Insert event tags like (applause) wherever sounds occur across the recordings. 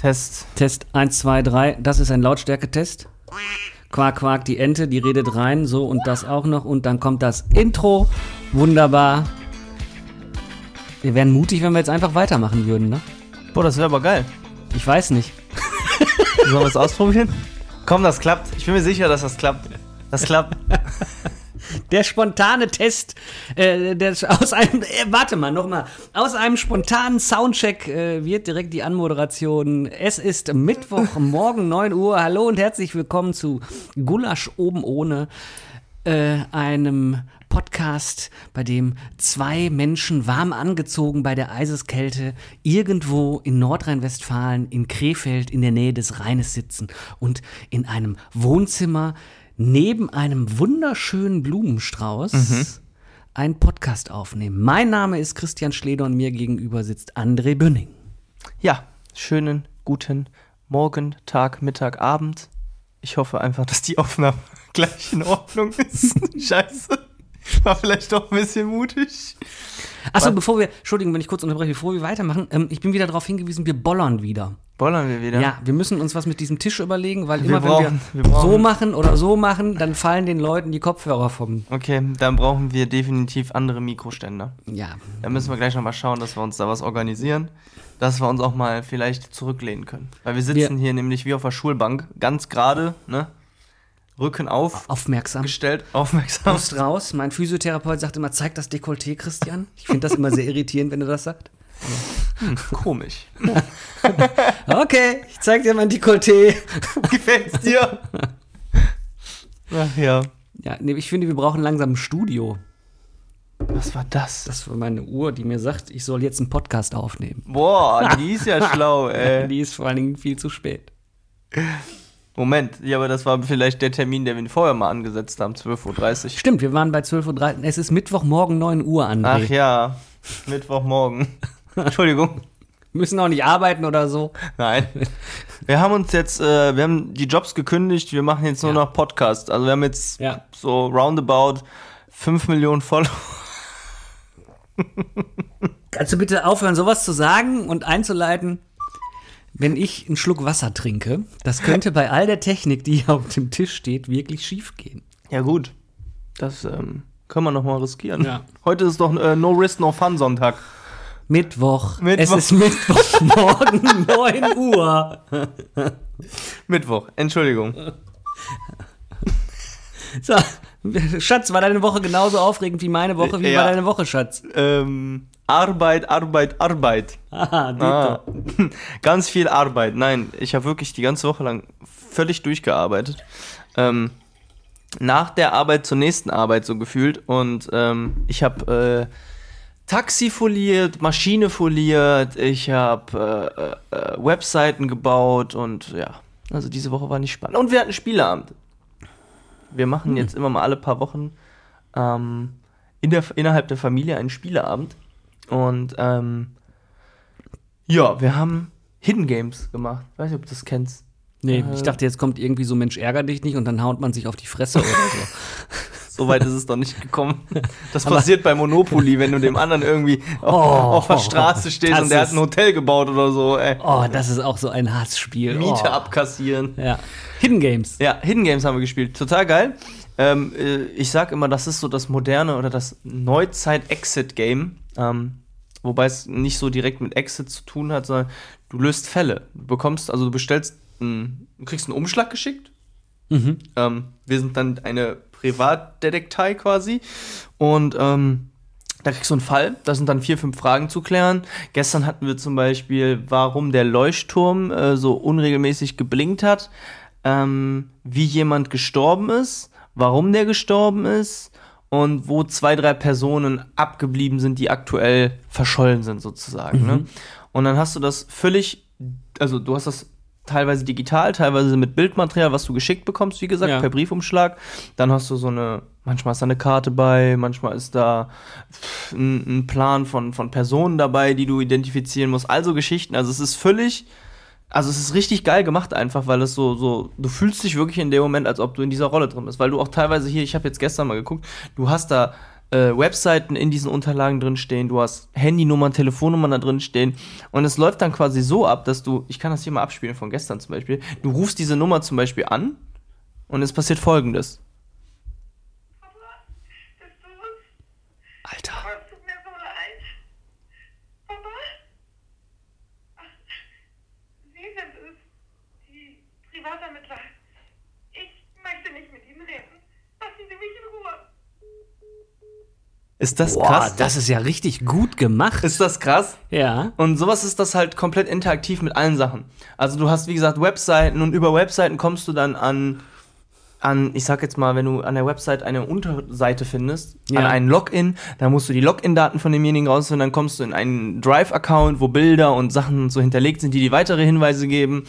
Test. Test 1, 2, 3. Das ist ein Lautstärketest. Quark, Quark, die Ente, die redet rein. So und das auch noch. Und dann kommt das Intro. Wunderbar. Wir wären mutig, wenn wir jetzt einfach weitermachen würden, ne? Boah, das wäre aber geil. Ich weiß nicht. (laughs) Sollen wir es ausprobieren? Komm, das klappt. Ich bin mir sicher, dass das klappt. Das klappt. (laughs) Der spontane Test, äh, der aus einem, äh, warte mal, nochmal, aus einem spontanen Soundcheck äh, wird direkt die Anmoderation. Es ist Mittwoch, (laughs) morgen 9 Uhr. Hallo und herzlich willkommen zu Gulasch oben ohne, äh, einem Podcast, bei dem zwei Menschen warm angezogen bei der Eiseskälte irgendwo in Nordrhein-Westfalen, in Krefeld, in der Nähe des Rheines sitzen und in einem Wohnzimmer neben einem wunderschönen Blumenstrauß Mhm. einen Podcast aufnehmen. Mein Name ist Christian Schleder und mir gegenüber sitzt André Bünning. Ja, schönen guten Morgen, Tag, Mittag, Abend. Ich hoffe einfach, dass die Aufnahme (laughs) gleich in Ordnung ist. (laughs) Scheiße. War vielleicht doch ein bisschen mutig. Achso, bevor wir, Entschuldigung, wenn ich kurz unterbreche, bevor wir weitermachen, ähm, ich bin wieder darauf hingewiesen, wir bollern wieder. Bollern wir wieder? Ja, wir müssen uns was mit diesem Tisch überlegen, weil Wir immer brauchen- wenn wir wir, so machen oder so machen, dann fallen den Leuten die Kopfhörer vom. Okay, dann brauchen wir definitiv andere Mikroständer. Ja. Da müssen wir gleich nochmal schauen, dass wir uns da was organisieren. Dass wir uns auch mal vielleicht zurücklehnen können. Weil wir sitzen hier nämlich wie auf der Schulbank, ganz gerade, ne? Rücken auf, Aufmerksam. gestellt, aufmerksam. Brust raus. Mein Physiotherapeut sagt immer, zeig das Dekolleté, Christian. Ich finde das immer sehr irritierend, wenn du das sagst. Komisch. (laughs) Okay, ich zeig dir mein Dekolleté. (laughs) Gefällt's dir? Ach ja. Ja, nee, ich finde, wir brauchen langsam ein Studio. Was war das? Das war meine Uhr, die mir sagt, ich soll jetzt einen Podcast aufnehmen. Boah, die ist ja (laughs) schlau, ey. Die ist vor allen Dingen viel zu spät. Moment, ja, aber das war vielleicht der Termin, den wir vorher mal angesetzt haben, 12.30 Uhr. Stimmt, wir waren bei 12.13 Uhr. Es ist Mittwochmorgen 9 Uhr, André. Ach ja, Mittwochmorgen. (laughs) Entschuldigung. Müssen auch nicht arbeiten oder so. Nein. Wir haben uns jetzt, äh, wir haben die Jobs gekündigt, wir machen jetzt nur Ja. noch Podcast. Also wir haben jetzt Ja. so roundabout 5 Millionen Follower. Kannst du bitte aufhören, sowas zu sagen und einzuleiten? Wenn ich einen Schluck Wasser trinke, das könnte bei all der Technik, die hier auf dem Tisch steht, wirklich schief gehen. Ja gut, das ähm, können wir noch mal riskieren. Ja. Heute ist doch äh, No Risk, No Fun Sonntag. Mittwoch. Mittwoch. Es ist Mittwochmorgen (laughs) 9 Uhr. Mittwoch, Entschuldigung. So, Schatz, war deine Woche genauso aufregend wie meine Woche? Wie Ja. war deine Woche, Schatz? Ähm, Arbeit, Arbeit, Arbeit. Aha. Ah, (laughs) ganz viel Arbeit. Nein, ich habe wirklich die ganze Woche lang völlig durchgearbeitet. Ähm, nach der Arbeit zur nächsten Arbeit so gefühlt. Und ähm, ich habe äh, Taxi foliert, Maschine foliert, ich habe äh, äh, äh, Webseiten gebaut und ja, also diese Woche war nicht spannend. Und wir hatten Spieleabend. Wir machen jetzt immer mal alle paar Wochen ähm, in der, innerhalb der Familie einen Spieleabend. Und ähm, ja, wir haben Hidden Games gemacht. Weiß nicht, ob du das kennst. Nee, Äh. ich dachte, jetzt kommt irgendwie so Mensch, ärger dich nicht und dann haut man sich auf die Fresse oder so. (laughs) So weit ist es doch nicht gekommen. Das Aber- passiert bei Monopoly, wenn du dem anderen irgendwie auf, Oh, auf der Straße stehst und der hat ein Hotel gebaut oder so. Ey. Oh, das ist auch so ein Hassspiel. Miete oh. abkassieren. Ja. Hidden Games. Ja, Hidden Games haben wir gespielt. Total geil. Ähm, äh, ich sag immer, das ist so das moderne oder das Neuzeit-Exit-Game. Ähm, wobei es nicht so direkt mit Exit zu tun hat, sondern du löst Fälle. Du bekommst, also du bestellst, ein, du kriegst einen Umschlag geschickt. Mhm. Ähm, wir sind dann eine Privatdetektei quasi. Und ähm, da kriegst du einen Fall. Da sind dann vier, fünf Fragen zu klären. Gestern hatten wir zum Beispiel, warum der Leuchtturm äh, so unregelmäßig geblinkt hat, ähm, wie jemand gestorben ist, warum der gestorben ist und wo zwei, drei Personen abgeblieben sind, die aktuell verschollen sind sozusagen. Ne? Und dann hast du das völlig, also du hast das teilweise digital, teilweise mit Bildmaterial, was du geschickt bekommst, wie gesagt, Ja. per Briefumschlag. Dann hast du so eine, manchmal ist da eine Karte bei, manchmal ist da ein, ein Plan von, von Personen dabei, die du identifizieren musst. Also Geschichten. Also es ist völlig, also es ist richtig geil gemacht einfach, weil es so, so, du fühlst dich wirklich in dem Moment, als ob du in dieser Rolle drin bist. Weil du auch teilweise hier, ich habe jetzt gestern mal geguckt, du hast da äh, Webseiten in diesen Unterlagen drin stehen, du hast Handynummern, Telefonnummern da drin stehen und es läuft dann quasi so ab, dass du, ich kann das hier mal abspielen von gestern zum Beispiel, du rufst diese Nummer zum Beispiel an und es passiert folgendes. Papa, bist du es? Alter. Papa, es tut mir so leid. Papa? Ach, Sie sind es, die Privatermittler. Ich möchte nicht mit Ihnen reden. Lassen Sie mich in Ruhe. Ist das Boah, krass? das ist ja richtig gut gemacht. ist das krass? ja. Und sowas ist das halt komplett interaktiv mit allen Sachen. Also du hast, wie gesagt, Webseiten und über Webseiten kommst du dann an, an, ich sag jetzt mal, wenn du an der Website eine Unterseite findest, Ja. an einen Login, dann musst du die Login-Daten von demjenigen rausfinden, dann kommst du in einen Drive-Account, wo Bilder und Sachen so hinterlegt sind, die dir weitere Hinweise geben.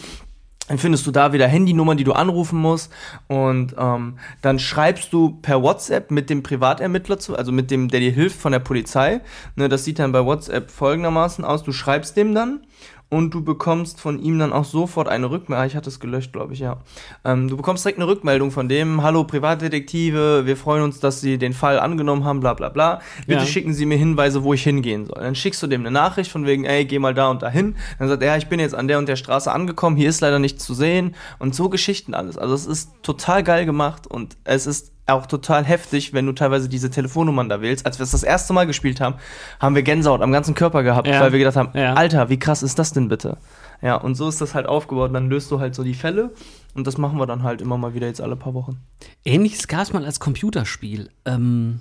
Dann findest du da wieder Handynummern, die du anrufen musst. Und ähm, dann schreibst du per WhatsApp mit dem Privatermittler zu, also mit dem, der dir hilft von der Polizei. Ne, das sieht dann bei WhatsApp folgendermaßen aus. Du schreibst dem dann und du bekommst von ihm dann auch sofort eine Rückmeldung. Ah, Ich hatte es gelöscht, glaube ich, ja. Ähm, du bekommst direkt eine Rückmeldung von dem, hallo Privatdetektive, wir freuen uns, dass Sie den Fall angenommen haben, bla bla bla. Bitte Ja. schicken Sie mir Hinweise, wo ich hingehen soll. Dann schickst du dem eine Nachricht von wegen, ey, geh mal da und dahin. Dann sagt er, ja, ich bin jetzt an der und der Straße angekommen, hier ist leider nichts zu sehen. Und so Geschichten alles. Also es ist total geil gemacht und es ist auch total heftig, wenn du teilweise diese Telefonnummern da wählst. Als wir es das erste Mal gespielt haben, haben wir Gänsehaut am ganzen Körper gehabt, Ja. weil wir gedacht haben, Ja. Alter, wie krass ist das denn bitte? Ja, und so ist das halt aufgebaut. Und dann löst du halt so die Fälle und das machen wir dann halt immer mal wieder jetzt alle paar Wochen. Ähnliches gab es mal als Computerspiel. Ähm,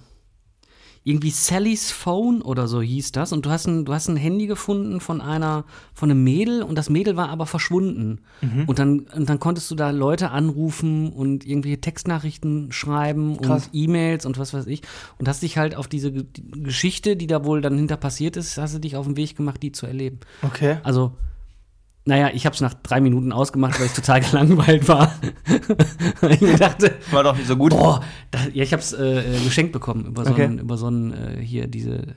irgendwie Sally's Phone oder so hieß das. Und du hast ein, du hast ein Handy gefunden von einer, von einem Mädel und das Mädel war aber verschwunden. Mhm. Und, dann, und dann konntest du da Leute anrufen und irgendwelche Textnachrichten schreiben Krass. und E-Mails und was weiß ich. Und hast dich halt auf diese die Geschichte, die da wohl dann hinter passiert ist, hast du dich auf den Weg gemacht, die zu erleben. Okay. Also, naja, ich habe es nach drei Minuten ausgemacht, weil ich total (laughs) gelangweilt war. (laughs) Ich dachte, War doch nicht so gut. boah, da, ja, ich habe es äh, äh, geschenkt bekommen über so Okay. einen, über so einen äh, hier diese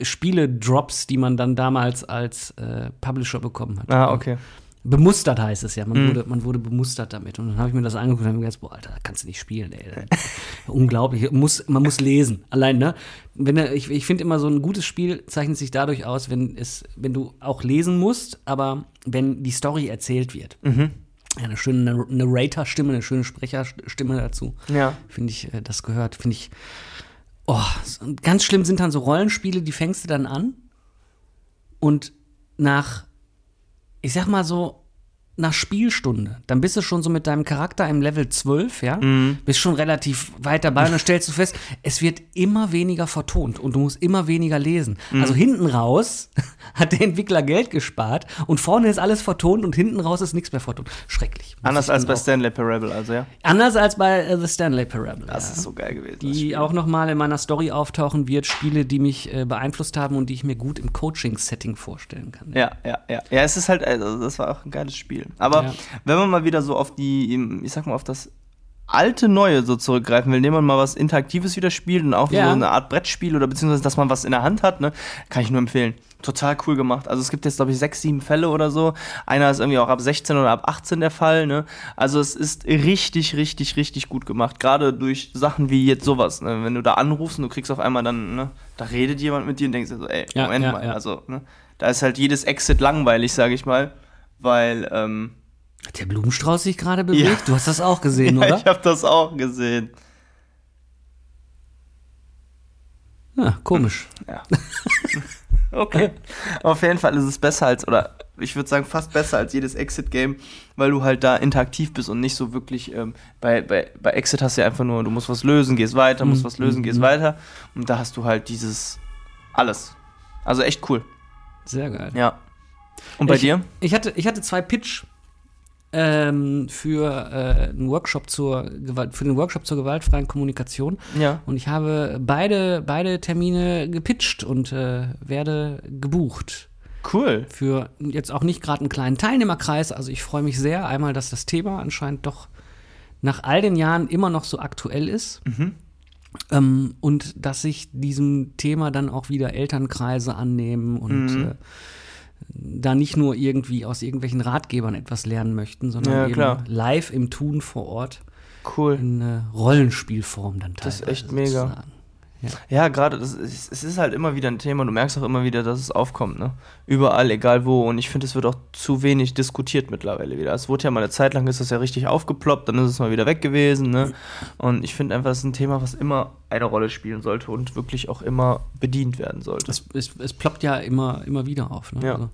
Spiele-Drops, die man dann damals als äh, Publisher bekommen hat. Ah, okay. Bemustert heißt es ja. Man, Mhm. wurde, man wurde bemustert damit. Und dann habe ich mir das angeguckt und habe mir gedacht, boah, Alter, da kannst du nicht spielen, ey. (laughs) Unglaublich. Muss, man muss lesen. Allein, ne? Wenn, ich ich finde immer, so ein gutes Spiel zeichnet sich dadurch aus, wenn, es, wenn du auch lesen musst, aber wenn die Story erzählt wird. Mhm. Eine schöne Nar- Narrator-Stimme, eine schöne Sprecherstimme dazu. Ja. Finde ich, äh, das gehört, finde ich. Oh, ganz schlimm sind dann so Rollenspiele, die fängst du dann an und nach, ich sag mal so, nach Spielstunde, dann bist du schon so mit deinem Charakter im Level 12, ja? Bist schon relativ weit dabei und dann stellst du fest, es wird immer weniger vertont und du musst immer weniger lesen. Also hinten raus (laughs) hat der Entwickler Geld gespart und vorne ist alles vertont und hinten raus ist nichts mehr vertont. Schrecklich. Anders als bei Stanley Parable, also ja. Anders als bei äh, The Stanley Parable. Das ja. ist so geil gewesen. Die auch nochmal in meiner Story auftauchen wird, Spiele, die mich äh, beeinflusst haben und die ich mir gut im Coaching-Setting vorstellen kann. Ja, ja, ja. Ja, es ist halt, also das war auch ein geiles Spiel. Aber Ja. wenn man mal wieder so auf die, ich sag mal, auf das alte Neue so zurückgreifen will, indem man mal was Interaktives wieder spielt und auch Ja. so eine Art Brettspiel oder beziehungsweise, dass man was in der Hand hat, ne, kann ich nur empfehlen. Total cool gemacht. Also es gibt jetzt, glaube ich, sechs, sieben Fälle oder so. Einer ist irgendwie auch ab 16 oder ab 18 der Fall, ne. Also es ist richtig, richtig, richtig gut gemacht. Gerade durch Sachen wie jetzt sowas, ne. Wenn du da anrufst und du kriegst auf einmal dann, ne, da redet jemand mit dir und denkst dir so, ey, Ja, Moment ja, mal, also, ne, da ist halt jedes Exit langweilig, sage ich mal, weil, ähm, Hat der Blumenstrauß sich gerade bewegt? Ja. Du hast das auch gesehen, (laughs) ja, oder? ich habe das auch gesehen. Ja, komisch. (laughs) Ja. okay. Auf jeden Fall ist es besser als, oder ich würde sagen, fast besser als jedes Exit-Game, weil du halt da interaktiv bist und nicht so wirklich, ähm, bei, bei, bei Exit hast du ja einfach nur, du musst was lösen, gehst weiter, musst Mhm, was lösen, mhm, gehst mhm. weiter. Und da hast du halt dieses alles. Also echt cool. Sehr geil. Ja. Und bei ich, dir? Ich hatte, ich hatte zwei Pitch ähm, für äh, einen Workshop zur Gewalt, für den Workshop zur gewaltfreien Kommunikation. Ja. Und ich habe beide, beide Termine gepitcht und äh, werde gebucht. Cool. Für jetzt auch nicht gerade einen kleinen Teilnehmerkreis. Also ich freue mich sehr, einmal, dass das Thema anscheinend doch nach all den Jahren immer noch so aktuell ist. Ähm, und dass sich diesem Thema dann auch wieder Elternkreise annehmen und Mhm. äh, da nicht nur irgendwie aus irgendwelchen Ratgebern etwas lernen möchten, sondern Ja, eben klar. live im Tun vor Ort Cool. in äh, Rollenspielform dann teilweise. Das ist echt mega. sozusagen. Ja, gerade, es ist halt immer wieder ein Thema. Du merkst auch immer wieder, dass es aufkommt, ne? Überall, egal wo. Und ich finde, es wird auch zu wenig diskutiert mittlerweile wieder. Es wurde ja mal eine Zeit lang, ist das ja richtig aufgeploppt, dann ist es mal wieder weg gewesen, ne? Und ich finde einfach, das ist ein Thema, was immer eine Rolle spielen sollte und wirklich auch immer bedient werden sollte. Es, es, es ploppt ja immer, immer wieder auf. Ne? Ja. Also,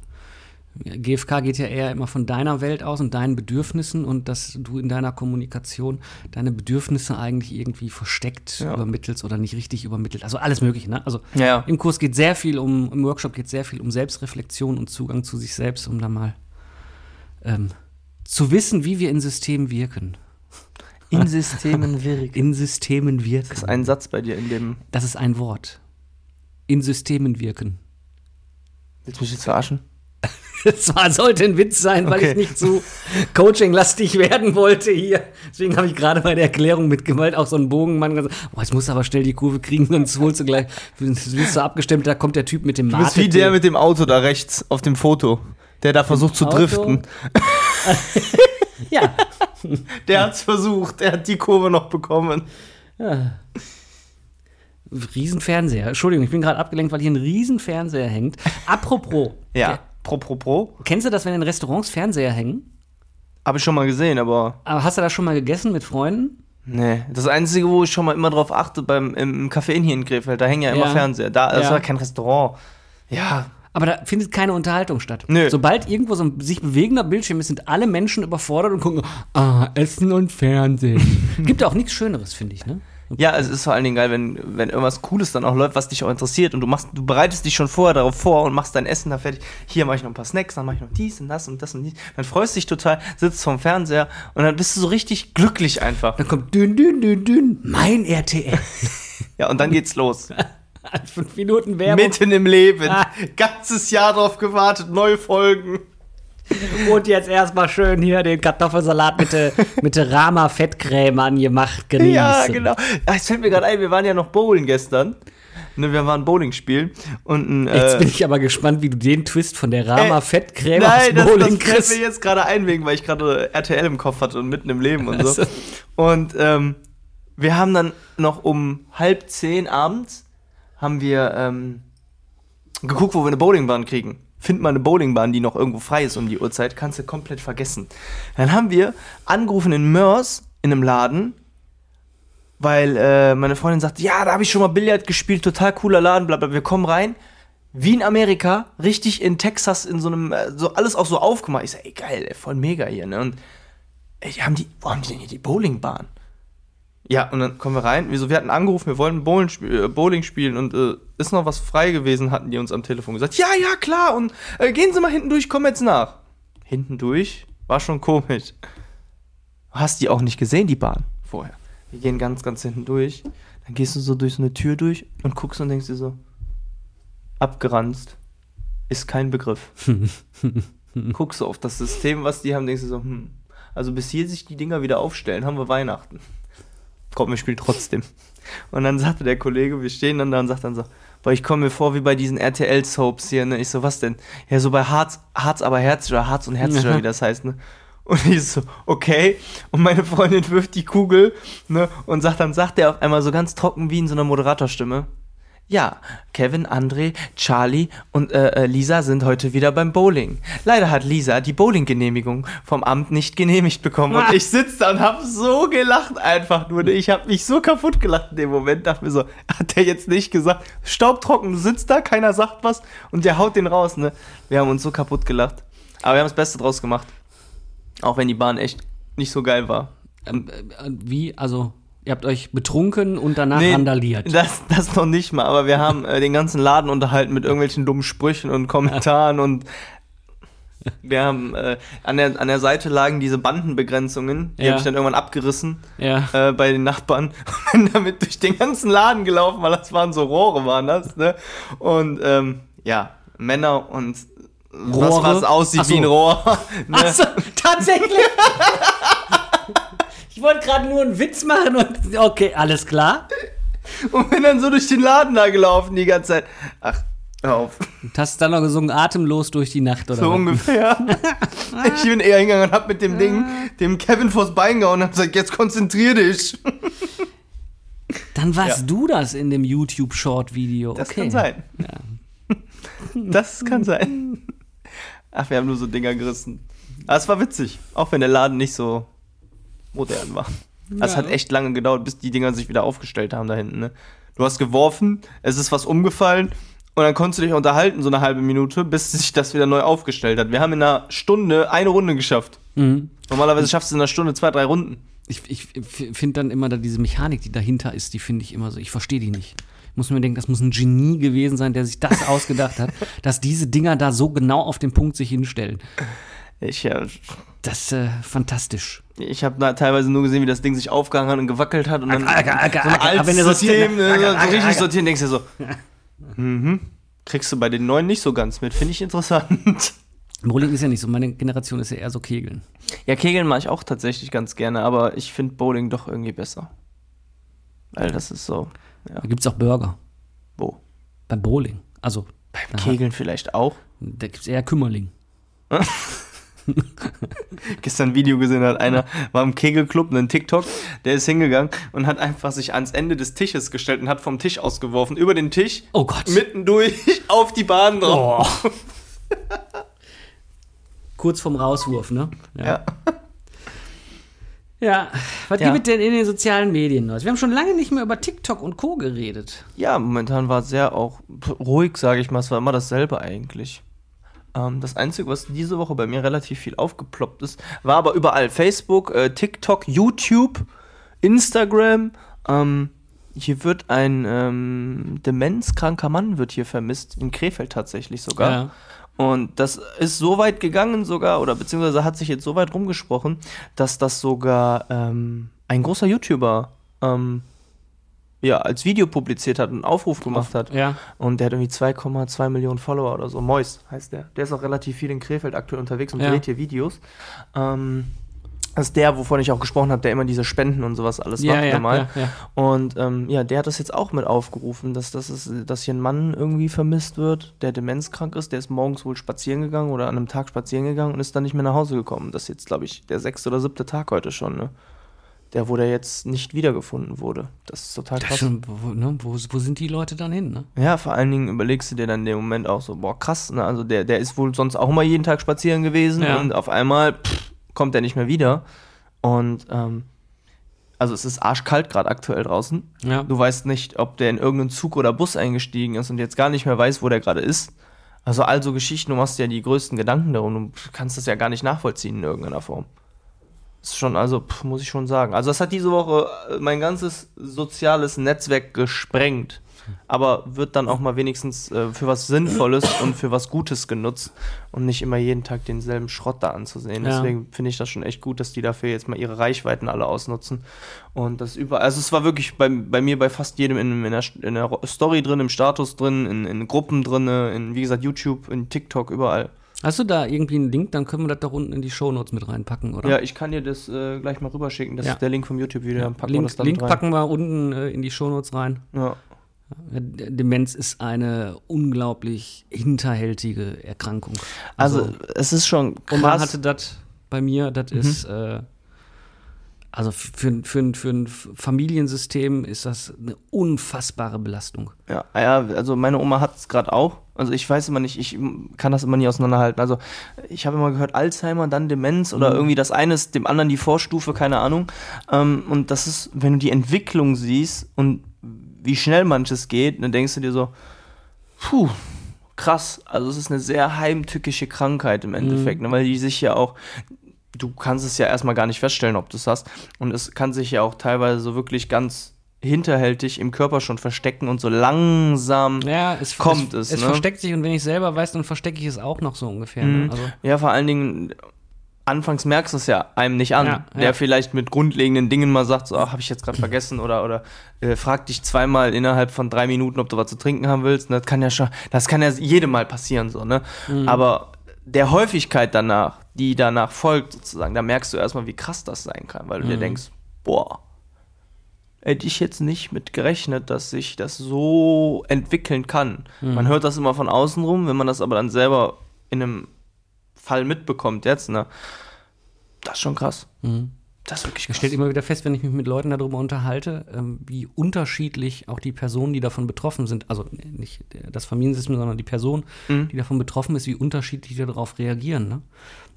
GFK geht ja eher immer von deiner Welt aus und deinen Bedürfnissen und dass du in deiner Kommunikation deine Bedürfnisse eigentlich irgendwie versteckt Ja. übermittelst oder nicht richtig übermittelt. Also alles Mögliche. Ne? Also Ja, im Kurs geht sehr viel um, im Workshop geht sehr viel um Selbstreflexion und Zugang zu sich selbst, um da mal ähm, zu wissen, wie wir in Systemen wirken. In Systemen (laughs) wirken. In Systemen wirken. Das ist ein Satz bei dir in dem. Das ist ein Wort. In Systemen wirken. Willst du mich jetzt verarschen? (laughs) Das war, sollte ein Witz sein, weil Okay. ich nicht zu coachinglastig werden wollte hier. Deswegen habe ich gerade bei der Erklärung mitgewalt auch so einen Bogenmann gesagt, boah, jetzt musst du aber schnell die Kurve kriegen, sonst holst du gleich, willst du abgestimmt, da kommt der Typ mit dem Du bist wie der mit dem Auto da rechts auf dem Foto, der da versucht zu Auto? driften. (laughs) Ja, (laughs) Der hat's versucht, der hat die Kurve noch bekommen. Riesenfernseher. Entschuldigung, ich bin gerade abgelenkt, weil hier ein Riesenfernseher hängt. Apropos, Ja. Pro, pro, pro. kennst du das, wenn in Restaurants Fernseher hängen? Habe ich schon mal gesehen, aber Aber hast du das schon mal gegessen mit Freunden? nee. Das Einzige, wo ich schon mal immer drauf achte, beim, im, Café hier in Krefeld, da hängen ja immer Ja. Fernseher. Da, das Ja. war kein Restaurant. Ja, Aber da findet keine Unterhaltung statt. Nö. Sobald irgendwo so ein sich bewegender Bildschirm ist, sind alle Menschen überfordert und gucken, ah, Essen und Fernsehen. (laughs) Gibt auch nichts Schöneres, finde ich, ne? Ja, es ist vor allen Dingen geil, wenn, wenn irgendwas Cooles dann auch läuft, was dich auch interessiert und du machst, du bereitest dich schon vorher darauf vor und machst dein Essen da fertig. Hier mache ich noch ein paar Snacks, dann mache ich noch dies und das und das und dies. Dann freust du dich total, sitzt vorm Fernseher und dann bist du so richtig glücklich einfach. Dann kommt dünn, dünn, dünn, dünn, mein RTL. Ja, und dann geht's los. (laughs) Fünf Minuten Werbung Mitten im Leben. Ah. Ganzes Jahr drauf gewartet, neue Folgen. (laughs) und jetzt erstmal schön hier den Kartoffelsalat mit der, mit der Rama-Fettcreme angemacht genießen. Ja, genau. Ah, Es fällt mir gerade ein, wir waren ja noch bowlen gestern. Ne, wir waren Bowling spielen und ein, Jetzt äh, bin ich aber gespannt, wie du den Twist von der Rama-Fettcreme Nein, das, aus Bowling das fällt kriegst. mir jetzt gerade ein, wegen, weil ich gerade RTL im Kopf hatte und mitten im Leben und so. Also. Und ähm, wir haben dann noch um halb zehn abends haben wir ähm, geguckt, wo wir eine Bowlingbahn kriegen. Find mal eine Bowlingbahn, die noch irgendwo frei ist um die Uhrzeit, kannst du komplett vergessen. Dann haben wir angerufen in Mörs in einem Laden, weil äh, meine Freundin sagt, ja, da habe ich schon mal Billard gespielt, total cooler Laden, bla bla. Wir kommen rein, wie in Amerika, richtig in Texas in so einem, äh, so alles auch so aufgemacht. Ich sag, ey geil, voll mega hier, ne? Und ey, haben die, wo haben die denn hier die Bowlingbahn? Ja, und dann kommen wir rein. Wieso? Wir hatten angerufen, wir wollten Bowling, spiel, äh, Bowling spielen und äh, ist noch was frei gewesen, hatten die uns am Telefon gesagt. Ja, ja, klar, und äh, gehen Sie mal hinten durch, komm jetzt nach. Hinten durch? War schon komisch. Hast die auch nicht gesehen, die Bahn, vorher. Wir gehen ganz, ganz hinten durch. Dann gehst du so durch so eine Tür durch und guckst und denkst dir so, abgeranzt. Ist kein Begriff. (laughs) guckst du auf das System, was die haben, denkst du so, hm. Also bis hier sich die Dinger wieder aufstellen, haben wir Weihnachten. Komm, wir spielen trotzdem. Und dann sagte der Kollege, wir stehen dann da und sagt dann so, boah, ich komme mir vor wie bei diesen RTL-Soaps hier, ne? Ich so, was denn? Ja, so bei Harz, Harz aber Herz oder Harz und Herz oder wie das heißt, ne? Und ich so, okay. Und meine Freundin wirft die Kugel, ne? Und sagt dann, sagt er auf einmal so ganz trocken wie in so einer Moderatorstimme. Ja, Kevin, André, Charlie und äh, äh, Lisa sind heute wieder beim Bowling. Leider hat Lisa die Bowling-Genehmigung vom Amt nicht genehmigt bekommen. Und Ah. ich sitze da und hab so gelacht einfach nur. Ich hab mich so kaputt gelacht in dem Moment. Dachte mir so, hat der jetzt nicht gesagt, staubtrocken, du sitzt da, keiner sagt was und der haut den raus, ne? Wir haben uns so kaputt gelacht. Aber wir haben das Beste draus gemacht. Auch wenn die Bahn echt nicht so geil war. Ähm, äh, wie? Also, ihr habt euch betrunken und danach Nee, randaliert. Das, das noch nicht mal, aber wir haben äh, den ganzen Laden unterhalten mit irgendwelchen dummen Sprüchen und Kommentaren und wir haben äh, an, der, an der Seite lagen diese Bandenbegrenzungen, die Ja. habe ich dann irgendwann abgerissen Ja. äh, bei den Nachbarn (laughs) und bin damit durch den ganzen Laden gelaufen, weil das waren so Rohre, waren das, ne? Und ähm, ja, Männer und was, Rohre? was aussieht Ach so. wie ein Rohr. (laughs) Ne? Achso, tatsächlich? (laughs) gerade nur einen Witz machen und. (laughs) Okay, alles klar. Und bin dann so durch den Laden da gelaufen die ganze Zeit. Ach, hör auf. Und hast dann noch gesungen, atemlos durch die Nacht, oder? So was? ungefähr. (laughs) ich bin eher hingegangen und hab mit dem Ding dem Kevin vors Bein gehauen und hab gesagt, jetzt konzentrier dich. Dann warst Ja. du das in dem YouTube-Short-Video. Das okay. kann sein. (laughs) Das kann sein. Ach, wir haben nur so Dinger gerissen. Aber es war witzig, auch wenn der Laden nicht so modern war. Es Ja. hat echt lange gedauert, bis die Dinger sich wieder aufgestellt haben da hinten. Ne? Du hast geworfen, es ist was umgefallen und dann konntest du dich unterhalten, so eine halbe Minute, bis sich das wieder neu aufgestellt hat. Wir haben in einer Stunde eine Runde geschafft. Mhm. Normalerweise schaffst du in einer Stunde zwei, drei Runden. Ich, ich finde dann immer da diese Mechanik, die dahinter ist, die finde ich immer so, ich verstehe die nicht. Ich muss mir denken, das muss ein Genie gewesen sein, der sich das (laughs) ausgedacht hat, dass diese Dinger da so genau auf den Punkt sich hinstellen. Ich, äh, Das ist äh, fantastisch. Ich habe teilweise nur gesehen, wie das Ding sich aufgehangen hat und gewackelt hat und dann Acker, acker, so ein altes Wenn System, ne, Acker, so acker, richtig sortieren, denkst du so, (laughs) mhm, kriegst du bei den neuen nicht so ganz mit, finde ich interessant. (laughs) Bowling ist ja nicht so, meine Generation ist ja eher so Kegeln. Ja, Kegeln mache ich auch tatsächlich ganz gerne, aber ich finde Bowling doch irgendwie besser. Weil das ist so, ja, Da gibt es auch Burger wo? beim Bowling. Also, da- Kegeln vielleicht auch. da gibt es eher Kümmerling. (laughs) (laughs) Gestern ein Video gesehen hat, einer war im Kegelclub, einen TikTok, der ist hingegangen und hat einfach sich ans Ende des Tisches gestellt und hat vom Tisch ausgeworfen, über den Tisch, Oh Gott. mitten durch, (laughs) auf die Bahn drauf. Oh. (laughs) Kurz vorm Rauswurf, ne? Ja. Ja, was Ja. gibt es denn in den sozialen Medien Neues? Wir haben schon lange nicht mehr über TikTok und Co. geredet. Ja, momentan war es sehr auch ruhig, sage ich mal. Es war immer dasselbe eigentlich. Ähm, das Einzige, was diese Woche bei mir relativ viel aufgeploppt ist, war aber überall. Facebook, äh, TikTok, YouTube, Instagram. Ähm, hier wird ein ähm, demenzkranker Mann wird hier vermisst, in Krefeld tatsächlich sogar. Ja. Und das ist so weit gegangen sogar, oder beziehungsweise hat sich jetzt so weit rumgesprochen, dass das sogar ähm, ein großer YouTuber ähm, ja, als Video publiziert hat und einen Aufruf gemacht hat. Ja. Und der hat irgendwie 2,2 Millionen Follower oder so. Mois heißt der. Der ist auch relativ viel in Krefeld aktuell unterwegs und Ja. dreht hier Videos. Ähm, das ist der, wovon ich auch gesprochen habe, der immer diese Spenden und sowas alles Ja, macht. ja, normal. ja, ja. Und ähm, ja, der hat das jetzt auch mit aufgerufen, dass, das ist, dass hier ein Mann irgendwie vermisst wird, der demenzkrank ist. Der ist morgens wohl spazieren gegangen oder an einem Tag spazieren gegangen und ist dann nicht mehr nach Hause gekommen. Das ist jetzt, glaube ich, der sechste oder siebte Tag heute schon, ne? Der, wo der jetzt nicht wiedergefunden wurde. Das ist total krass. schon, wo, ne, wo, wo sind die Leute dann hin, ne? Ja, vor allen Dingen überlegst du dir dann in dem Moment auch so, boah, krass, ne? Also der, der ist wohl sonst auch immer jeden Tag spazieren gewesen Ja. und auf einmal pff, kommt er nicht mehr wieder. Und ähm, also es ist arschkalt gerade aktuell draußen. Ja. Du weißt nicht, ob der in irgendeinen Zug oder Bus eingestiegen ist und jetzt gar nicht mehr weiß, wo der gerade ist. Also all so Geschichten, du machst dir ja die größten Gedanken darum, du kannst das ja gar nicht nachvollziehen in irgendeiner Form. Das ist schon, also pff, muss ich schon sagen. Also das hat diese Woche äh, mein ganzes soziales Netzwerk gesprengt. Aber wird dann auch mal wenigstens äh, für was Sinnvolles und für was Gutes genutzt und nicht immer jeden Tag denselben Schrott da anzusehen. Ja. Deswegen finde ich das schon echt gut, dass die dafür jetzt mal ihre Reichweiten alle ausnutzen. Und das überall, also es war wirklich bei, bei mir bei fast jedem in, in, der, in der Story drin, im Status drin, in, in Gruppen drin, in, wie gesagt, YouTube, in TikTok, überall. Hast du da irgendwie einen Link? Dann können wir das da unten in die Shownotes mit reinpacken, oder? Ja, ich kann dir das äh, gleich mal rüberschicken. Das Ja. ist der Link vom YouTube-Video, dann packen wir Link, Link packen wir unten äh, in die Shownotes rein. Ja. Ja, D- Demenz ist eine unglaublich hinterhältige Erkrankung. Also, es ist schon und man krass. hatte das bei mir, das Mhm. ist, äh, also für, ein- für, für ein Familiensystem ist das eine unfassbare Belastung. Ja, ja, also meine Oma hat es gerade auch. Also ich weiß immer nicht, ich kann das immer nie auseinanderhalten. Also ich habe immer gehört Alzheimer, dann Demenz oder irgendwie das eine ist dem anderen die Vorstufe, keine Ahnung. Ähm, und das ist, wenn du die Entwicklung siehst und wie schnell manches geht, dann denkst du dir so, puh, krass. Also es ist eine sehr heimtückische Krankheit im Endeffekt, ne, weil die sich ja auch, du kannst es ja erstmal gar nicht feststellen, ob du es hast. Und es kann sich ja auch teilweise so wirklich ganz hinterhältig im Körper schon verstecken und so langsam. Ja, es Kommt es, es, es ne? versteckt sich und wenn ich selber weiß, dann verstecke ich es auch noch so ungefähr. Mhm. Ne? Also, Ja, vor allen Dingen, anfangs merkst du es ja einem nicht an. Ja, ja. Der vielleicht mit grundlegenden Dingen mal sagt, so, ach, habe ich jetzt gerade vergessen oder, oder äh, fragt dich zweimal innerhalb von drei Minuten, ob du was zu trinken haben willst. Das kann ja schon, das kann ja jedem mal passieren, so, ne? Mhm. Aber der Häufigkeit danach, die danach folgt, sozusagen, da merkst du erstmal, wie krass das sein kann, weil du dir Mhm. denkst, boah, hätte ich jetzt nicht mit gerechnet, dass sich das so entwickeln kann. Mhm. Man hört das immer von außen rum, wenn man das aber dann selber in einem Fall mitbekommt jetzt, ne? Das ist schon krass. mhm. Das ist wirklich Ich stelle immer wieder fest, wenn ich mich mit Leuten darüber unterhalte, ähm, wie unterschiedlich auch die Personen, die davon betroffen sind, also nicht das Familiensystem, sondern die Person, Mhm. die davon betroffen ist, wie unterschiedlich die darauf reagieren. Ne?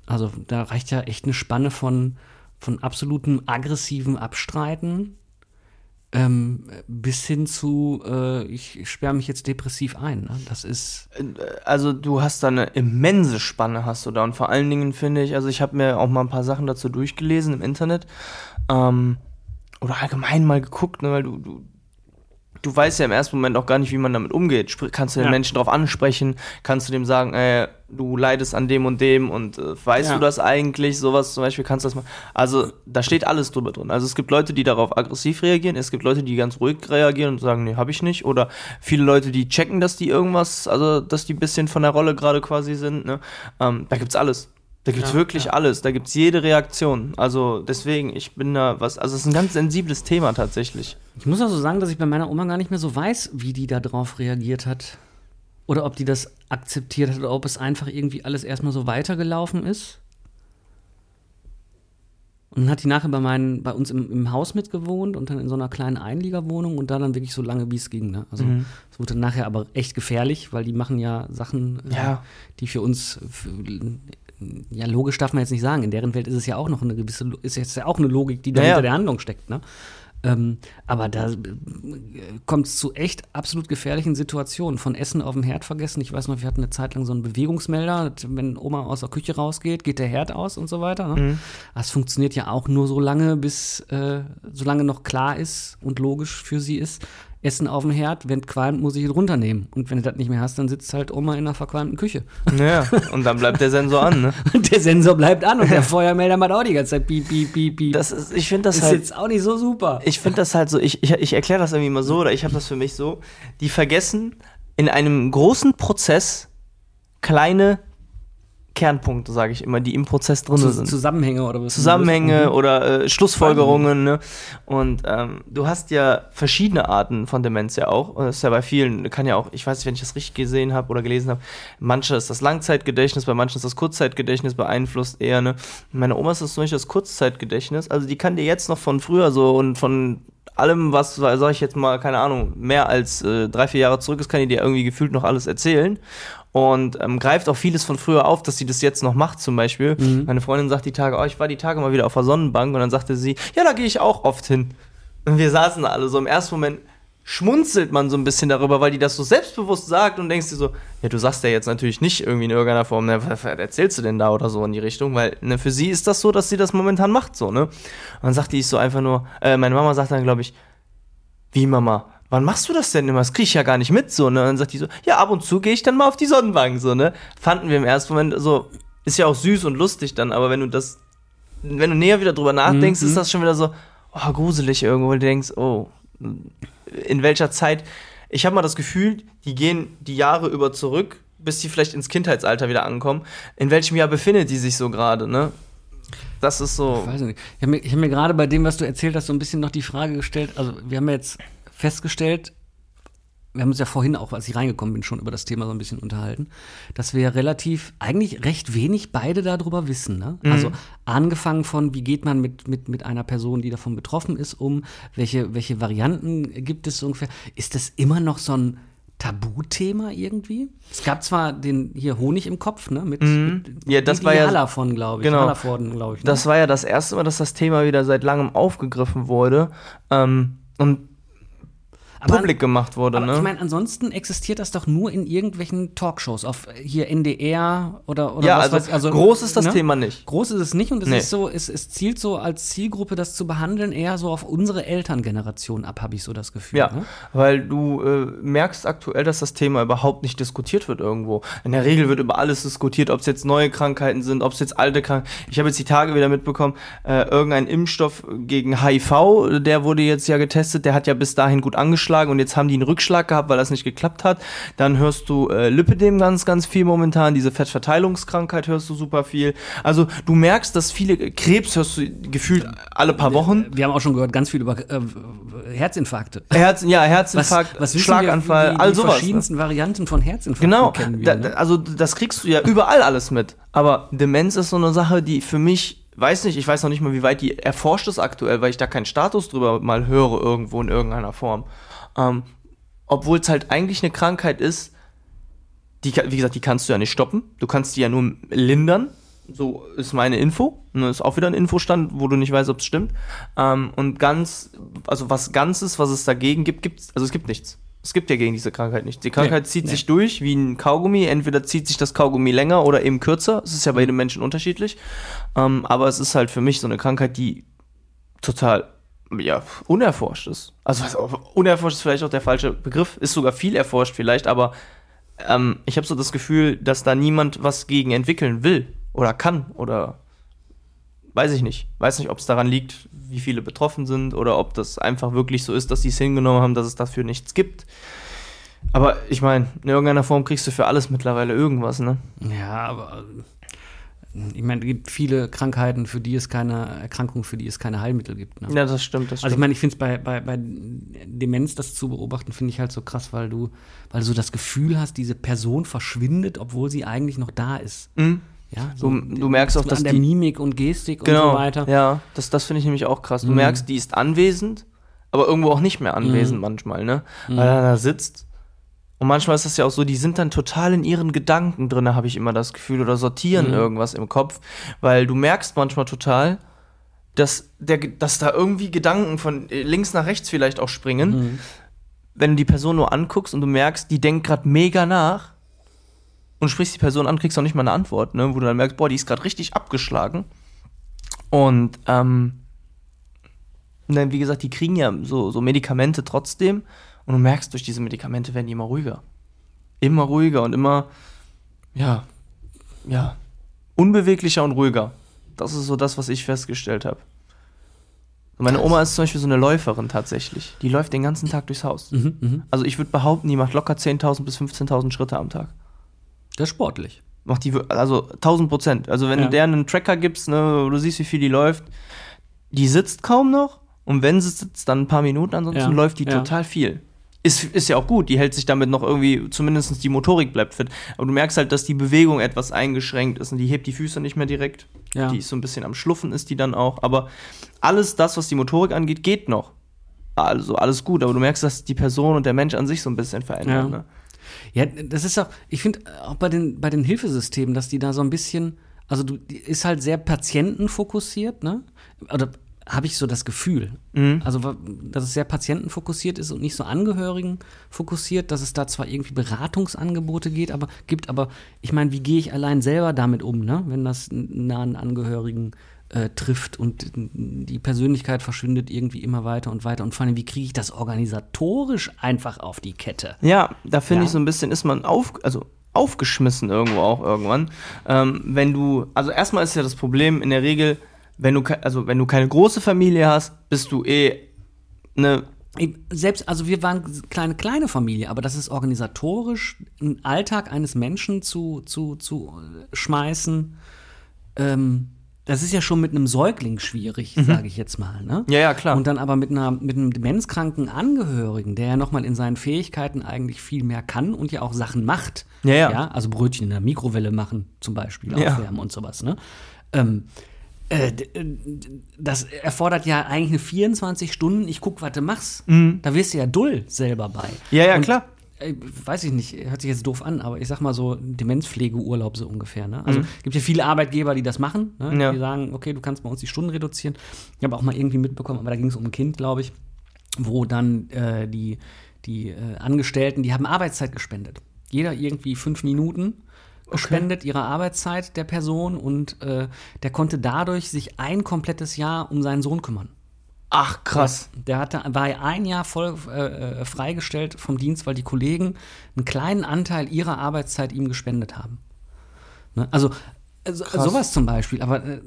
Also da reicht ja echt eine Spanne von, von absolutem aggressiven Abstreiten ähm, bis hin zu, äh, ich sperre mich jetzt depressiv ein. Ne? Das ist. also du hast da eine immense Spanne hast du da und vor allen Dingen finde ich, also ich habe mir auch mal ein paar Sachen dazu durchgelesen im Internet ähm, oder allgemein mal geguckt, ne, weil du, du du weißt ja im ersten Moment auch gar nicht, wie man damit umgeht. Kannst du den Ja. Menschen darauf ansprechen, kannst du dem sagen, ey, du leidest an dem und dem und äh, weißt Ja. du das eigentlich, sowas zum Beispiel kannst du das mal. Also da steht alles drüber drin. Also es gibt Leute, die darauf aggressiv reagieren, es gibt Leute, die ganz ruhig reagieren und sagen, nee, habe ich nicht. Oder viele Leute, die checken, dass die irgendwas, also dass die ein bisschen von der Rolle gerade quasi sind. Ne? Ähm, da gibt's alles. Da gibt's Ja, wirklich ja. alles. Da gibt's jede Reaktion. Also deswegen, ich bin da was, also es ist ein ganz sensibles Thema tatsächlich. Ich muss also sagen, dass ich bei meiner Oma gar nicht mehr so weiß, wie die da drauf reagiert hat. Oder ob die das akzeptiert hat oder ob es einfach irgendwie alles erstmal so weitergelaufen ist. Und dann hat die nachher bei, meinen, bei uns im, im Haus mitgewohnt und dann in so einer kleinen Einliegerwohnung und da dann wirklich so lange, wie es ging. Ne? Also es wurde dann nachher aber echt gefährlich, weil die machen ja Sachen, äh, Ja. die für uns, für, ja logisch darf man jetzt nicht sagen, in deren Welt ist es ja auch noch eine gewisse, ist jetzt ja auch eine Logik, die da Ja, ja. hinter der Handlung steckt. Ne? Ähm, aber da kommt es zu echt absolut gefährlichen Situationen. Von Essen auf dem Herd vergessen. Ich weiß noch, wir hatten eine Zeit lang so einen Bewegungsmelder. Wenn Oma aus der Küche rausgeht, geht der Herd aus und so weiter. Ne? Das funktioniert ja auch nur so lange, bis äh, solange noch klar ist und logisch für sie ist. Essen auf dem Herd, wenn qualmt, muss ich es runternehmen. Und wenn du das nicht mehr hast, dann sitzt halt Oma in einer verqualmten Küche. Ja, und dann bleibt der Sensor an, ne? (laughs) Und der Sensor bleibt an und der Feuermelder macht auch die ganze Zeit piep, piep, piep, piep. Das ist, ich finde das ist halt. jetzt auch nicht so super. ich finde das halt so, ich, ich, ich erkläre das irgendwie mal so, oder ich habe das für mich so, die vergessen in einem großen Prozess kleine Kernpunkte, sage ich immer, die im Prozess drin Zu- sind. Zusammenhänge oder was? Zusammenhänge Mhm. oder äh, Schlussfolgerungen. Ne? Und ähm, du hast ja verschiedene Arten von Demenz ja auch. Und das ist ja bei vielen, kann ja auch, ich weiß nicht, wenn ich das richtig gesehen habe oder gelesen habe, manche ist das Langzeitgedächtnis, bei manchen ist das Kurzzeitgedächtnis beeinflusst eher. Ne? Meine Oma ist das zum Beispiel das Kurzzeitgedächtnis. Also die kann dir jetzt noch von früher so und von allem, was, sag ich jetzt mal, keine Ahnung, mehr als äh, drei, vier Jahre zurück ist, kann die dir irgendwie gefühlt noch alles erzählen. Und ähm, greift auch vieles von früher auf, dass sie das jetzt noch macht, zum Beispiel. Meine Freundin sagt die Tage, oh, ich war die Tage mal wieder auf der Sonnenbank und dann sagte sie, ja, da gehe ich auch oft hin. Und wir saßen da alle so im ersten Moment schmunzelt man so ein bisschen darüber, weil die das so selbstbewusst sagt und denkst dir so, ja, du sagst ja jetzt natürlich nicht irgendwie in irgendeiner Form, ne, was, erzählst du denn da oder so in die Richtung, weil ne, für sie ist das so, dass sie das momentan macht, so, ne? Und dann sagt die ich so einfach nur, äh, meine Mama sagt dann, glaube ich, wie Mama, wann machst du das denn immer? Das krieg ich ja gar nicht mit, so, ne? Und dann sagt die so, ja, ab und zu gehe ich dann mal auf die Sonnenbank, so, ne? Fanden wir im ersten Moment so, ist ja auch süß und lustig dann, aber wenn du das, wenn du näher wieder drüber nachdenkst, Mhm. ist das schon wieder so, oh, gruselig irgendwo, weil du denkst, oh, in welcher Zeit. Ich habe mal das Gefühl, die gehen die Jahre über zurück, bis die vielleicht ins Kindheitsalter wieder ankommen. In welchem Jahr befindet die sich so gerade, ne? Das ist so. Ich. Ich habe mir, hab mir gerade bei dem, was du erzählt hast, so ein bisschen noch die Frage gestellt. Also, wir haben jetzt festgestellt, wir haben uns ja vorhin auch, als ich reingekommen bin, schon über das Thema so ein bisschen unterhalten, dass wir relativ, eigentlich recht wenig beide darüber wissen. Ne? Also angefangen von, wie geht man mit, mit, mit einer Person, die davon betroffen ist, um, welche, welche Varianten gibt es so ungefähr. Ist das immer noch so ein Tabuthema irgendwie? Es gab zwar den hier Honig im Kopf, ne? Mit, mit Ja, das mit war ja- Hallervon, glaube ich. Genau. Glaube ich. Ne? Das war ja das erste Mal, dass das Thema wieder seit langem aufgegriffen wurde ähm, und Aber- publik gemacht wurde, Aber ne? ich meine, ansonsten existiert das doch nur in irgendwelchen Talkshows, auf hier NDR oder, oder ja, was also, weiß ich. Also, groß ist das ne? Thema nicht. Groß ist es nicht und es Nee. ist so, es, es zielt so als Zielgruppe, das zu behandeln, eher so auf unsere Elterngeneration ab, habe ich so das Gefühl. Ja, Ne? weil du äh, merkst aktuell, dass das Thema überhaupt nicht diskutiert wird irgendwo. In der Regel wird über alles diskutiert, ob es jetzt neue Krankheiten sind, ob es jetzt alte Krankheiten. Ich habe jetzt die Tage wieder mitbekommen, äh, irgendein Impfstoff gegen HIV, der wurde jetzt ja getestet, der hat ja bis dahin gut angeschlagen und jetzt haben die einen Rückschlag gehabt, weil das nicht geklappt hat. Dann hörst du äh, Lipidem ganz, ganz viel momentan, diese Fettverteilungskrankheit hörst du super viel. Also du merkst, dass viele Krebs hörst du gefühlt alle paar Wochen. Wir haben auch schon gehört, ganz viel über äh, Herzinfarkte. Herz, ja, Was, Herzinfarkt, was wissen Schlaganfall, wir, all die sowas. Ne? verschiedensten Varianten von Herzinfarkten Genau, kennen wir. da, ne? also das kriegst du ja überall alles mit. Aber Demenz ist so eine Sache, die für mich weiß nicht, ich weiß noch nicht mal, wie weit die erforscht ist aktuell, weil ich da keinen Status drüber mal höre irgendwo in irgendeiner Form. Ähm, Obwohl es halt eigentlich eine Krankheit ist, die, wie gesagt, die kannst du ja nicht stoppen. Du kannst die ja nur lindern. So ist meine Info. Ne, Ist auch wieder ein Infostand, wo du nicht weißt, ob es stimmt. Ähm, und ganz, also was Ganzes, was es dagegen gibt, gibt's, also es gibt nichts. Es gibt ja gegen diese Krankheit nichts. Die Krankheit Nee, zieht nee. sich durch wie ein Kaugummi. Entweder zieht sich das Kaugummi länger oder eben kürzer. Es ist ja bei jedem Menschen unterschiedlich. Ähm, aber es ist halt für mich so eine Krankheit, die total ja, unerforscht ist. Also was, unerforscht ist vielleicht auch der falsche Begriff, ist sogar viel erforscht vielleicht, aber ähm, ich habe so das Gefühl, dass da niemand was gegen entwickeln will oder kann oder weiß ich nicht. Weiß nicht, ob es daran liegt, wie viele betroffen sind oder ob das einfach wirklich so ist, dass die es hingenommen haben, dass es dafür nichts gibt. Aber ich meine, in irgendeiner Form kriegst du für alles mittlerweile irgendwas, ne? Ja, aber ich meine, es gibt viele Krankheiten, für die es keine Erkrankungen, für die es keine Heilmittel gibt. Ne? Ja, das stimmt, das stimmt. Also ich meine, ich finde es bei, bei, bei Demenz, das zu beobachten, finde ich halt so krass, weil du, weil du so das Gefühl hast, diese Person verschwindet, obwohl sie eigentlich noch da ist. Mhm. Ja, Du- du merkst auch, an dass der die- Mimik und Gestik genau, und so weiter. Ja, das, das finde ich nämlich auch krass. Du Mhm. merkst, die ist anwesend, aber irgendwo auch nicht mehr anwesend Mhm. manchmal, ne? Weil er da sitzt. Und manchmal ist das ja auch so, die sind dann total in ihren Gedanken drin, habe ich immer das Gefühl, oder sortieren Mhm. irgendwas im Kopf, weil du merkst manchmal total, dass, der, dass da irgendwie Gedanken von äh, links nach rechts vielleicht auch springen, Mhm. wenn du die Person nur anguckst und du merkst, die denkt gerade mega nach und sprichst die Person an, kriegst auch nicht mal eine Antwort, ne? wo du dann merkst, boah, die ist gerade richtig abgeschlagen. Und ähm, dann, wie gesagt, die kriegen ja so, so Medikamente trotzdem und du merkst, durch diese Medikamente werden die immer ruhiger. Immer ruhiger und immer, ja, ja, unbeweglicher und ruhiger. Das ist so das, was ich festgestellt habe. Meine Oma ist zum Beispiel so eine Läuferin tatsächlich. Die läuft den ganzen Tag durchs Haus. Mhm, mhm. Also ich würde behaupten, die macht locker 10.000 bis 15.000 Schritte am Tag. Das ist sportlich. Macht die, also 1000 Prozent. Also wenn Ja. du der einen Tracker gibst, ne, wo du siehst, wie viel die läuft, die sitzt kaum noch und wenn sie sitzt, dann ein paar Minuten, ansonsten Ja, läuft die ja. total viel. Ist, ist ja auch gut, die hält sich damit noch irgendwie, zumindest die Motorik bleibt fit. Aber du merkst halt, dass die Bewegung etwas eingeschränkt ist und die hebt die Füße nicht mehr direkt. Ja. Die ist so ein bisschen am Schluffen, ist die dann auch. Aber alles das, was die Motorik angeht, geht noch. Also alles gut, aber du merkst, dass die Person und der Mensch an sich so ein bisschen verändert. Ja. Ne? Ja, das ist auch, ich finde auch bei den, bei den Hilfesystemen, dass die da so ein bisschen, also du, die ist halt sehr patientenfokussiert, ne? Oder habe ich so das Gefühl. Mhm. Also, dass es sehr patientenfokussiert ist und nicht so Angehörigen fokussiert, dass es da zwar irgendwie Beratungsangebote geht, aber gibt, aber ich meine, wie gehe ich allein selber damit um, ne? Wenn das nahen Angehörigen äh, trifft und die Persönlichkeit verschwindet irgendwie immer weiter und weiter und vor allem, wie kriege ich das organisatorisch einfach auf die Kette? Ja, da finde Ja. ich so ein bisschen, ist man auf, also aufgeschmissen irgendwo auch irgendwann. Ähm, wenn du, also erstmal ist ja das Problem in der Regel, wenn du, also wenn du keine große Familie hast, bist du eh ne, Ich- Selbst, also wir waren kleine, kleine Familie, aber das ist organisatorisch, einen Alltag eines Menschen zu, zu, zu äh, schmeißen, ähm, das ist ja schon mit einem Säugling schwierig, sage ich jetzt mal. Ne? Ja, ja, klar. Und dann aber mit, einer, mit einem demenzkranken Angehörigen, der ja nochmal in seinen Fähigkeiten eigentlich viel mehr kann und ja auch Sachen macht. Ja, ja. also Brötchen in der Mikrowelle machen zum Beispiel, Ja. aufwärmen und sowas. Ne? Ähm, äh, äh, das erfordert ja eigentlich eine 24 Stunden, ich guck, was du machst. Da wirst du ja dull selber bei. Mhm. Ja, ja, Und, klar. äh, Weiß ich nicht, hört sich jetzt doof an, aber ich sag mal so Demenzpflegeurlaub so ungefähr. Ne? Also gibt ja viele Arbeitgeber, die das machen, ne? Mhm. Ja. die sagen, okay, du kannst bei uns die Stunden reduzieren. Ich habe auch mal irgendwie mitbekommen, aber da ging es um ein Kind, glaube ich, wo dann äh, die, die äh, Angestellten, die haben Arbeitszeit gespendet. Jeder irgendwie fünf Minuten gespendet ihre Arbeitszeit der Person und äh, der konnte dadurch sich ein komplettes Jahr um seinen Sohn kümmern. Ach, krass. Der hatte, war ein Jahr voll äh, äh, freigestellt vom Dienst, weil die Kollegen einen kleinen Anteil ihrer Arbeitszeit ihm gespendet haben. Ne? Also, also Krass. sowas zum Beispiel, aber äh,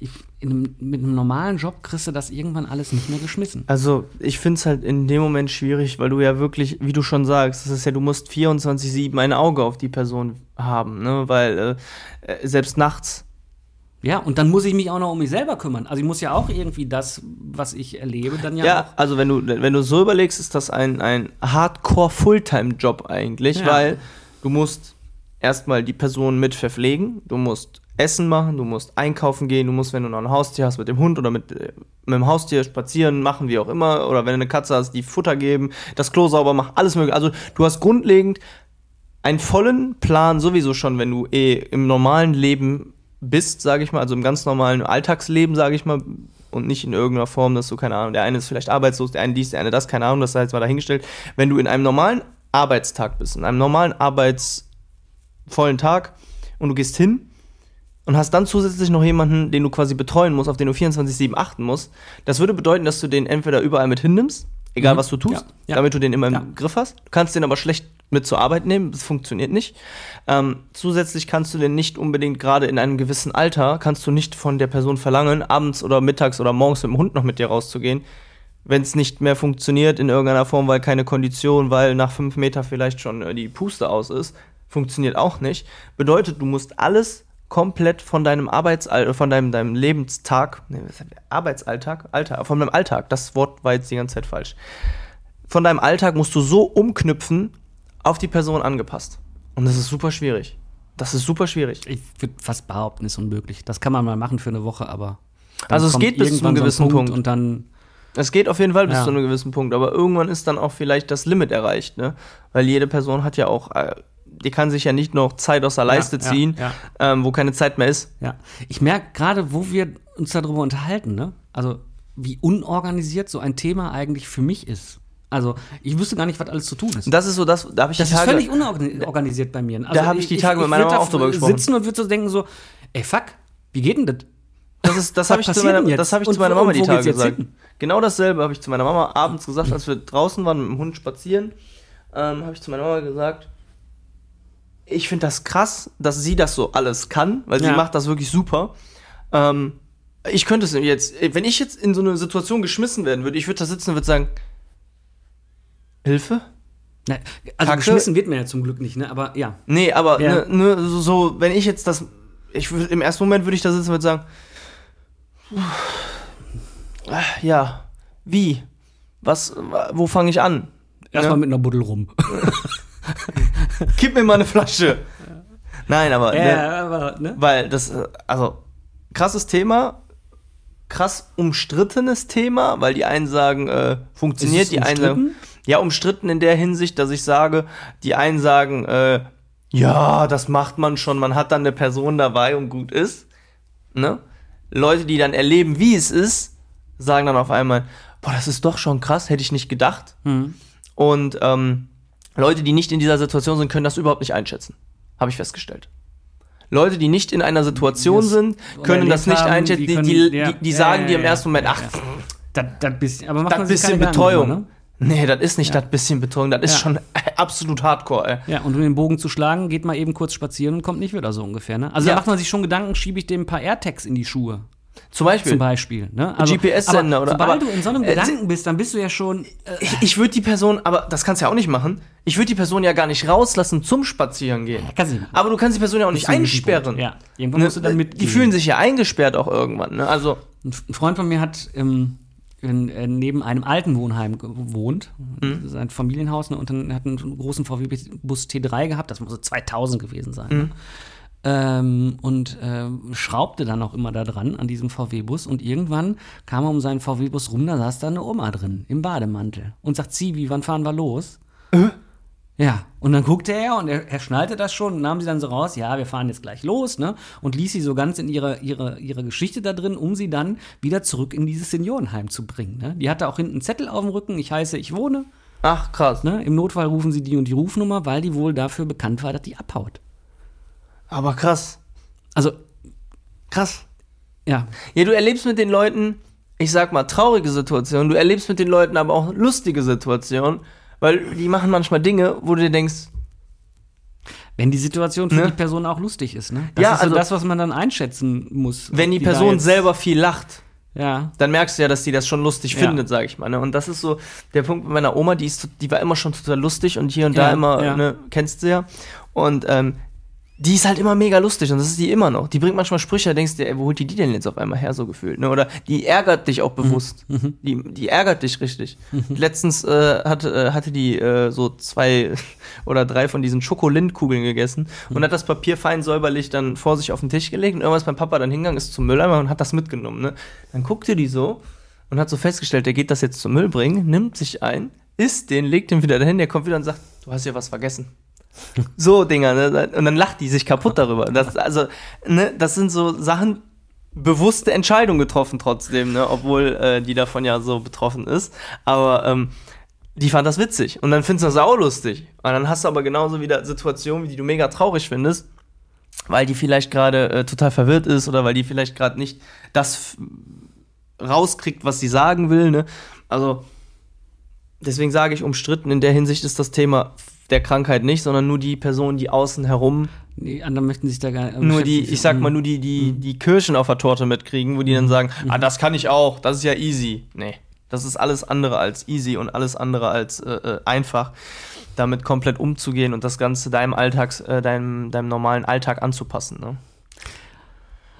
ich, in einem, mit einem normalen Job kriegst du das irgendwann alles nicht mehr geschmissen. Also, ich finde es halt in dem Moment schwierig, weil du ja wirklich, wie du schon sagst, das ist ja, du musst 24-7 ein Auge auf die Person haben, ne? Weil äh, äh, selbst nachts Ja, und dann muss ich mich auch noch um mich selber kümmern. Also ich muss ja auch irgendwie das, was ich erlebe, dann ja, Ja, auch. also wenn du, wenn du so überlegst, ist das ein, ein Hardcore-Fulltime-Job eigentlich, Ja. weil du musst erstmal die Person mit verpflegen, du musst Essen machen, du musst einkaufen gehen, du musst, wenn du noch ein Haustier hast, mit dem Hund oder mit, äh, mit dem Haustier spazieren machen, wie auch immer. Oder wenn du eine Katze hast, die Futter geben, das Klo sauber machen, alles mögliche. Also du hast grundlegend einen vollen Plan sowieso schon, wenn du eh im normalen Leben bist, sage ich mal, also im ganz normalen Alltagsleben, sage ich mal, und nicht in irgendeiner Form, dass du, keine Ahnung, der eine ist vielleicht arbeitslos, der eine dies, der eine das, keine Ahnung, das sei jetzt mal dahingestellt. Wenn du in einem normalen Arbeitstag bist, in einem normalen arbeitsvollen Tag und du gehst hin und hast dann zusätzlich noch jemanden, den du quasi betreuen musst, auf den du 24-7 achten musst, das würde bedeuten, dass du den entweder überall mit hinnimmst, egal Mhm. was du tust, Ja, ja. damit du den immer im Ja. Griff hast. Du kannst den aber schlecht mit zur Arbeit nehmen, das funktioniert nicht. Ähm, zusätzlich kannst du den nicht unbedingt gerade in einem gewissen Alter, kannst du nicht von der Person verlangen, abends oder mittags oder morgens mit dem Hund noch mit dir rauszugehen, wenn es nicht mehr funktioniert in irgendeiner Form, weil keine Kondition, weil nach fünf Meter vielleicht schon äh, die Puste aus ist, funktioniert auch nicht. Bedeutet, du musst alles komplett von deinem Arbeitsalltag, von deinem, deinem Lebenstag, nee? Arbeitsalltag, Alltag, von deinem Alltag, das Wort war jetzt die ganze Zeit falsch. Von deinem Alltag musst du so umknüpfen, auf die Person angepasst. Und das ist super schwierig. Das ist super schwierig. Ich würde fast behaupten, ist unmöglich. Das kann man mal machen für eine Woche, aber. Also es geht bis zu einem so ein gewissen Punkt. Und dann. Es geht auf jeden Fall bis Ja. zu einem gewissen Punkt, aber irgendwann ist dann auch vielleicht das Limit erreicht, ne? Weil jede Person hat ja auch, äh, die kann sich ja nicht noch Zeit aus der Leiste ja, ziehen, ja. Ähm, wo keine Zeit mehr ist. Ja. Ich merke gerade, wo wir uns darüber unterhalten, ne? Also, wie unorganisiert so ein Thema eigentlich für mich ist. Also, ich wüsste gar nicht, was alles zu tun ist. Das ist so, das, da habe ich Das die ist Tage, völlig unorganisiert bei mir. Also Da hab ich die Tage mit meiner Mama auch drüber gesprochen. sitzen und würde so denken so, ey, fuck, wie geht denn das? das ist, das habe ich zu meiner, das habe ich Und zu meiner Mama die Tage gesagt. hin? Genau dasselbe habe ich zu meiner Mama abends gesagt, als wir draußen waren mit dem Hund spazieren, ähm, habe ich zu meiner Mama gesagt, ich finde das krass, dass sie das so alles kann, weil sie Ja. macht das wirklich super. Ähm, ich könnte es jetzt, wenn ich jetzt in so eine Situation geschmissen werden würde, ich würde da sitzen und würde sagen, Hilfe? Na, also, Kacke. geschmissen wird mir ja zum Glück nicht, ne? Aber ja. Nee, aber Ja. ne, ne, so, so, wenn ich jetzt das, ich würd, im ersten Moment würde ich da sitzen und würde sagen, ah, ja, wie? Was, wo fange ich an? Erstmal Ne? mit einer Buddel rum. (laughs) (laughs) Gib mir mal eine Flasche. Nein, aber, ne, Ja, aber, ne? weil das, äh, also, krasses Thema, krass umstrittenes Thema, weil die einen sagen, äh, funktioniert, die einen sagen, ja, umstritten in der Hinsicht, dass ich sage, die einen sagen, äh, ja, das macht man schon, man hat dann eine Person dabei und gut ist, ne? Leute, die dann erleben, wie es ist, sagen dann auf einmal, boah, das ist doch schon krass, hätte ich nicht gedacht. Mhm. Und ähm, Leute, die nicht in dieser Situation sind, können das überhaupt nicht einschätzen. Habe ich festgestellt. Leute, die nicht in einer Situation das sind, können das nicht haben, einschätzen. die Die, können- die, ja. die, die Ja, sagen ja, dir im ersten Moment, ach. Das, das bisschen, aber das bisschen Betreuung. ne? Nee, das ist nicht das bisschen Betreuung, das ist schon (laughs) absolut hardcore, ey. Ja, und um den Bogen zu schlagen, geht mal eben kurz spazieren und kommt nicht wieder so ungefähr, ne? Also Ja. da macht man sich schon Gedanken, schiebe ich dem ein paar AirTags in die Schuhe, Zum Beispiel. zum Beispiel, ne? Also, GPS-Sender aber oder- Sobald aber- du in so einem äh, Gedanken bist, dann bist du ja schon. Äh, Ich, ich würde die Person, aber das kannst du ja auch nicht machen. Ich würde die Person ja gar nicht rauslassen zum Spazieren gehen. kannst du nicht. Aber du kannst die Person ja auch nicht einsperren. Ja, irgendwann Ne? musst du dann Die mitgehen. fühlen sich ja eingesperrt auch irgendwann. Ne? Also, Ein Freund von mir hat ähm, in, äh, neben einem alten Wohnheim gewohnt, sein Familienhaus, ne, und dann hat einen großen VW-Bus T3 gehabt, das muss so 2000 gewesen sein. Ne? Ähm, und ähm, schraubte dann auch immer da dran an diesem VW-Bus und irgendwann kam er um seinen VW-Bus rum, da saß da eine Oma drin im Bademantel und sagt, Zivi, wann fahren wir los? Ja, und dann guckte er und er, er schnallte das schon und nahm sie dann so raus, ja, wir fahren jetzt gleich los, ne? Und ließ sie so ganz in ihre, ihre, ihre Geschichte da drin, um sie dann wieder zurück in dieses Seniorenheim zu bringen. Ne? Die hatte auch hinten einen Zettel auf dem Rücken, ich heiße, ich wohne. ach krass. Ne? Im Notfall rufen sie die und die Rufnummer, weil die wohl dafür bekannt war, dass die abhaut. Aber krass. Also, Krass. ja, Ja, du erlebst mit den Leuten, ich sag mal, traurige Situationen. Du erlebst mit den Leuten aber auch lustige Situationen, weil die machen manchmal Dinge, wo du dir denkst, wenn die Situation für Ne? die Person auch lustig ist, ne? Das Ja, ist so also- das, was man dann einschätzen muss. wenn die da Person selber viel lacht, Ja, dann merkst du ja, dass die das schon lustig Ja. findet, sag ich mal. Ne? Und das ist so der Punkt mit meiner Oma, die, ist, die war immer schon total lustig und hier und da Ja, immer, ja. ne, kennst du ja. Und ähm, die ist halt immer mega lustig und das ist die immer noch. Die bringt manchmal Sprüche, da denkst du, ey, wo holt die die denn jetzt auf einmal her, so gefühlt, ne? Oder die ärgert dich auch bewusst. Die, die ärgert dich richtig. Letztens äh, hatte, äh, hatte die äh, so zwei (laughs) oder drei von diesen Schokolindkugeln gegessen und hat das Papier fein säuberlich dann vor sich auf den Tisch gelegt und irgendwas beim Papa dann hingegangen, ist zum Mülleimer und hat das mitgenommen, ne? Dann guckte die so und hat so festgestellt, der geht das jetzt zum Müll bringen, nimmt sich ein, isst den, legt den wieder dahin, der kommt wieder und sagt, du hast hier was vergessen. So Dinger, ne? Und dann lacht die sich kaputt darüber. Das, also, ne, das sind so Sachen, bewusste Entscheidungen getroffen trotzdem, ne? Obwohl äh, die davon ja so betroffen ist. Aber ähm, die fand das witzig. Und dann findest du das auch lustig. Und dann hast du aber genauso wieder Situationen, die du mega traurig findest, weil die vielleicht gerade äh, total verwirrt ist oder weil die vielleicht gerade nicht das rauskriegt, was sie sagen will, ne? Also, deswegen sage ich, umstritten in der Hinsicht ist das Thema der Krankheit nicht, sondern nur die Personen, die außen herum, Die anderen möchten sich da gar nicht. nur die, ich sag mal, Mhm. nur die, die, die Kirschen auf der Torte mitkriegen, wo die dann sagen, ah, das kann ich auch, das ist ja easy. Nee, das ist alles andere als easy und alles andere als äh, äh, einfach, damit komplett umzugehen und das Ganze deinem Alltags, äh, deinem, deinem normalen Alltag anzupassen. Ne?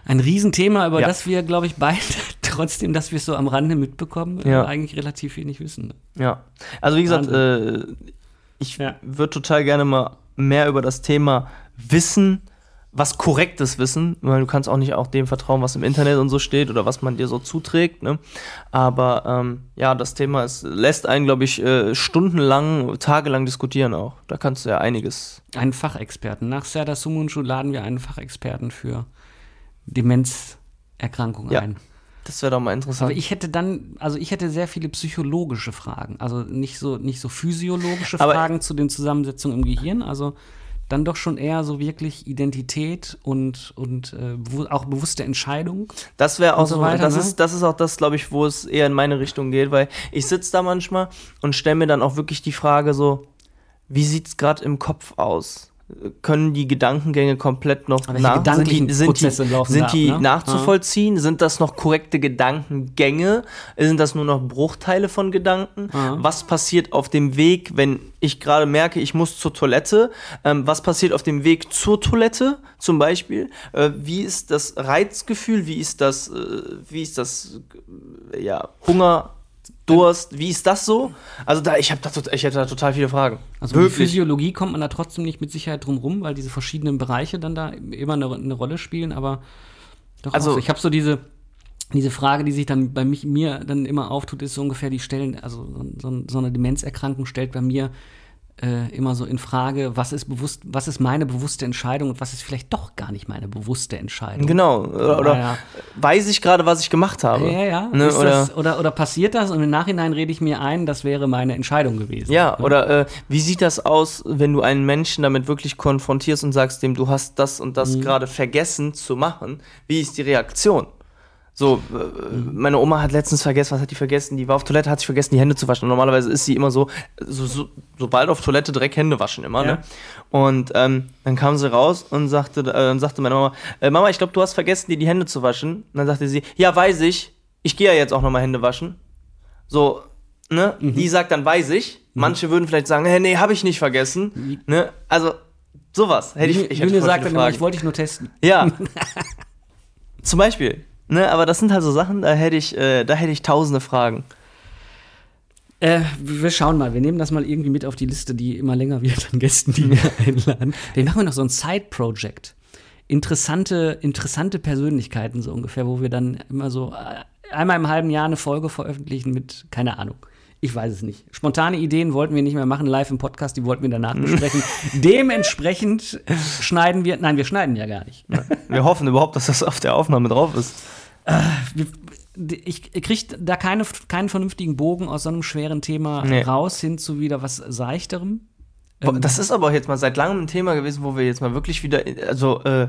Ein Riesenthema, über Ja. das wir, glaube ich, beide, (laughs) trotzdem, dass wir es so am Rande mitbekommen, Ja. äh, eigentlich relativ wenig wissen. Ja, also wie gesagt, äh, ich Ja. würde total gerne mal mehr über das Thema Wissen, was korrektes Wissen, weil du kannst auch nicht auch dem vertrauen, was im Internet und so steht oder was man dir so zuträgt. Ne? Aber ähm, ja, das Thema ist, lässt einen, glaube ich, äh, stundenlang, tagelang diskutieren auch. Da kannst du ja einiges. Einen Fachexperten. Nach Serdar Sumuncu laden wir einen Fachexperten für Demenzerkrankungen Ja. ein. Das wäre doch mal interessant. Aber ich hätte dann, also ich hätte sehr viele psychologische Fragen. Also nicht so, nicht so physiologische Aber- Fragen zu den Zusammensetzungen im Gehirn. Also dann doch schon eher so wirklich Identität und, und äh, auch bewusste Entscheidung. Das wäre auch so weiter, das, ne? ist, das ist auch das, glaube ich, wo es eher in meine Richtung geht, weil ich sitze da manchmal und stelle mir dann auch wirklich die Frage so, wie sieht's gerade im Kopf aus? Können die Gedankengänge komplett noch nach, sind die, sind die, sind da ab, die ne? nachzuvollziehen? Sind das noch korrekte Gedankengänge? Sind das nur noch Bruchteile von Gedanken? Was passiert auf dem Weg, wenn ich gerade merke, ich muss zur Toilette? Ähm, was passiert auf dem Weg zur Toilette zum Beispiel? Äh, wie ist das Reizgefühl? Wie ist das, äh, wie ist das, äh, ja, Hunger? Durst, wie ist das so? Also da, ich habe da, ich hätte da total viele Fragen. Also die Physiologie kommt man da trotzdem nicht mit Sicherheit drum rum, weil diese verschiedenen Bereiche dann da immer eine, eine Rolle spielen. Aber doch Also- so. ich habe so diese, diese Frage, die sich dann bei mich, mir dann immer auftut, ist so ungefähr die Stellen, also so, so, so eine Demenzerkrankung stellt bei mir äh, immer so in Frage, was ist bewusst, was ist meine bewusste Entscheidung und was ist vielleicht doch gar nicht meine bewusste Entscheidung. Genau. Oder, oder ja. weiß ich gerade, was ich gemacht habe? Ja, ja. Ne, oder, das, oder, oder passiert das und im Nachhinein rede ich mir ein, das wäre meine Entscheidung gewesen. ja, oder äh, wie sieht das aus, wenn du einen Menschen damit wirklich konfrontierst und sagst dem, du hast das und das gerade vergessen zu machen? Wie ist die Reaktion? So, äh, meine Oma hat letztens vergessen, was hat die vergessen? Die war auf Toilette, hat sich vergessen, die Hände zu waschen. Und normalerweise ist sie immer so, so, so sobald auf Toilette direkt Hände waschen immer, Ja. ne? Und ähm, dann kam sie raus und sagte, äh, dann sagte meine Mama, äh, Mama, ich glaube, du hast vergessen, dir die Hände zu waschen. Und dann sagte sie, ja, weiß ich, ich gehe ja jetzt auch nochmal Hände waschen. So, ne? Die sagt dann, weiß ich. Manche würden vielleicht sagen, hey, nee, habe ich nicht vergessen. Ne? Also, sowas. Hätte ich, ich hätte voll sagt dann ich wollte dich nur testen. Ja. (laughs) Zum Beispiel. Ne, aber das sind halt so Sachen, da hätte ich, äh, da hätte ich tausende Fragen. Äh, wir schauen mal, wir nehmen das mal irgendwie mit auf die Liste, die immer länger (laughs) wird an Gästen, die wir (laughs) einladen. Dann machen wir noch so ein Side-Project. Interessante, interessante Persönlichkeiten so ungefähr, wo wir dann immer so äh, einmal im halben Jahr eine Folge veröffentlichen mit, keine Ahnung. Ich weiß es nicht. Spontane Ideen wollten wir nicht mehr machen, live im Podcast, die wollten wir danach (laughs) besprechen. Dementsprechend schneiden wir, nein, wir schneiden ja gar nicht. Wir hoffen überhaupt, dass das auf der Aufnahme drauf ist. Ich kriege da keine, keinen vernünftigen Bogen aus so einem schweren Thema Nee. raus hin zu wieder was Seichterem. Boah, Das ist aber auch jetzt mal seit langem ein Thema gewesen, wo wir jetzt mal wirklich wieder, also, äh,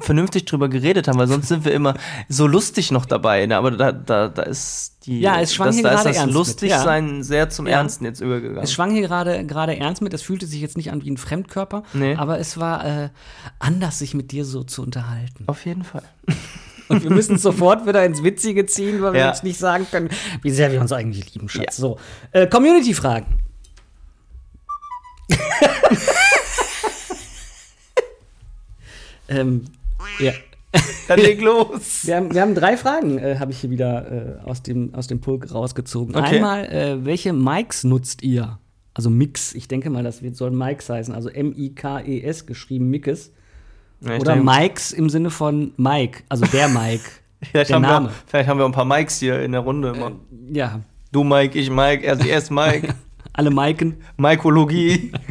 vernünftig drüber geredet haben, weil sonst sind wir immer so lustig noch dabei. Ne? Aber da, da, da ist die, Ja, es schwang das, hier da ist gerade das ernst mit, Lustigsein sehr zum Ja. Ernsten jetzt übergegangen. Es schwang hier gerade gerade ernst mit, es fühlte sich jetzt nicht an wie ein Fremdkörper, Nee. aber es war äh, anders, sich mit dir so zu unterhalten. Auf jeden Fall. Und wir müssen es sofort wieder ins Witzige ziehen, weil wir Ja. uns nicht sagen können, wie sehr wir uns eigentlich lieben, Schatz. Ja. So, äh, Community-Fragen. Ähm, ja. Dann leg los. Wir haben, wir haben drei Fragen, äh, habe ich hier wieder äh, aus, dem, aus dem Pulk rausgezogen. Okay. Einmal, äh, welche Mics nutzt ihr? Also Mix, ich denke mal, das wird, soll Mics heißen, also M-I-K-E-S geschrieben, Mikes. Ja, Oder Mikes im Sinne von Mike, also der (laughs) Mike. Vielleicht der haben, Name. wir, vielleicht haben wir ein paar Mikes hier in der Runde. immer. Ja, Du Mike, ich Mike, erst Mike. (laughs) alle Miken. Mikologie. (laughs)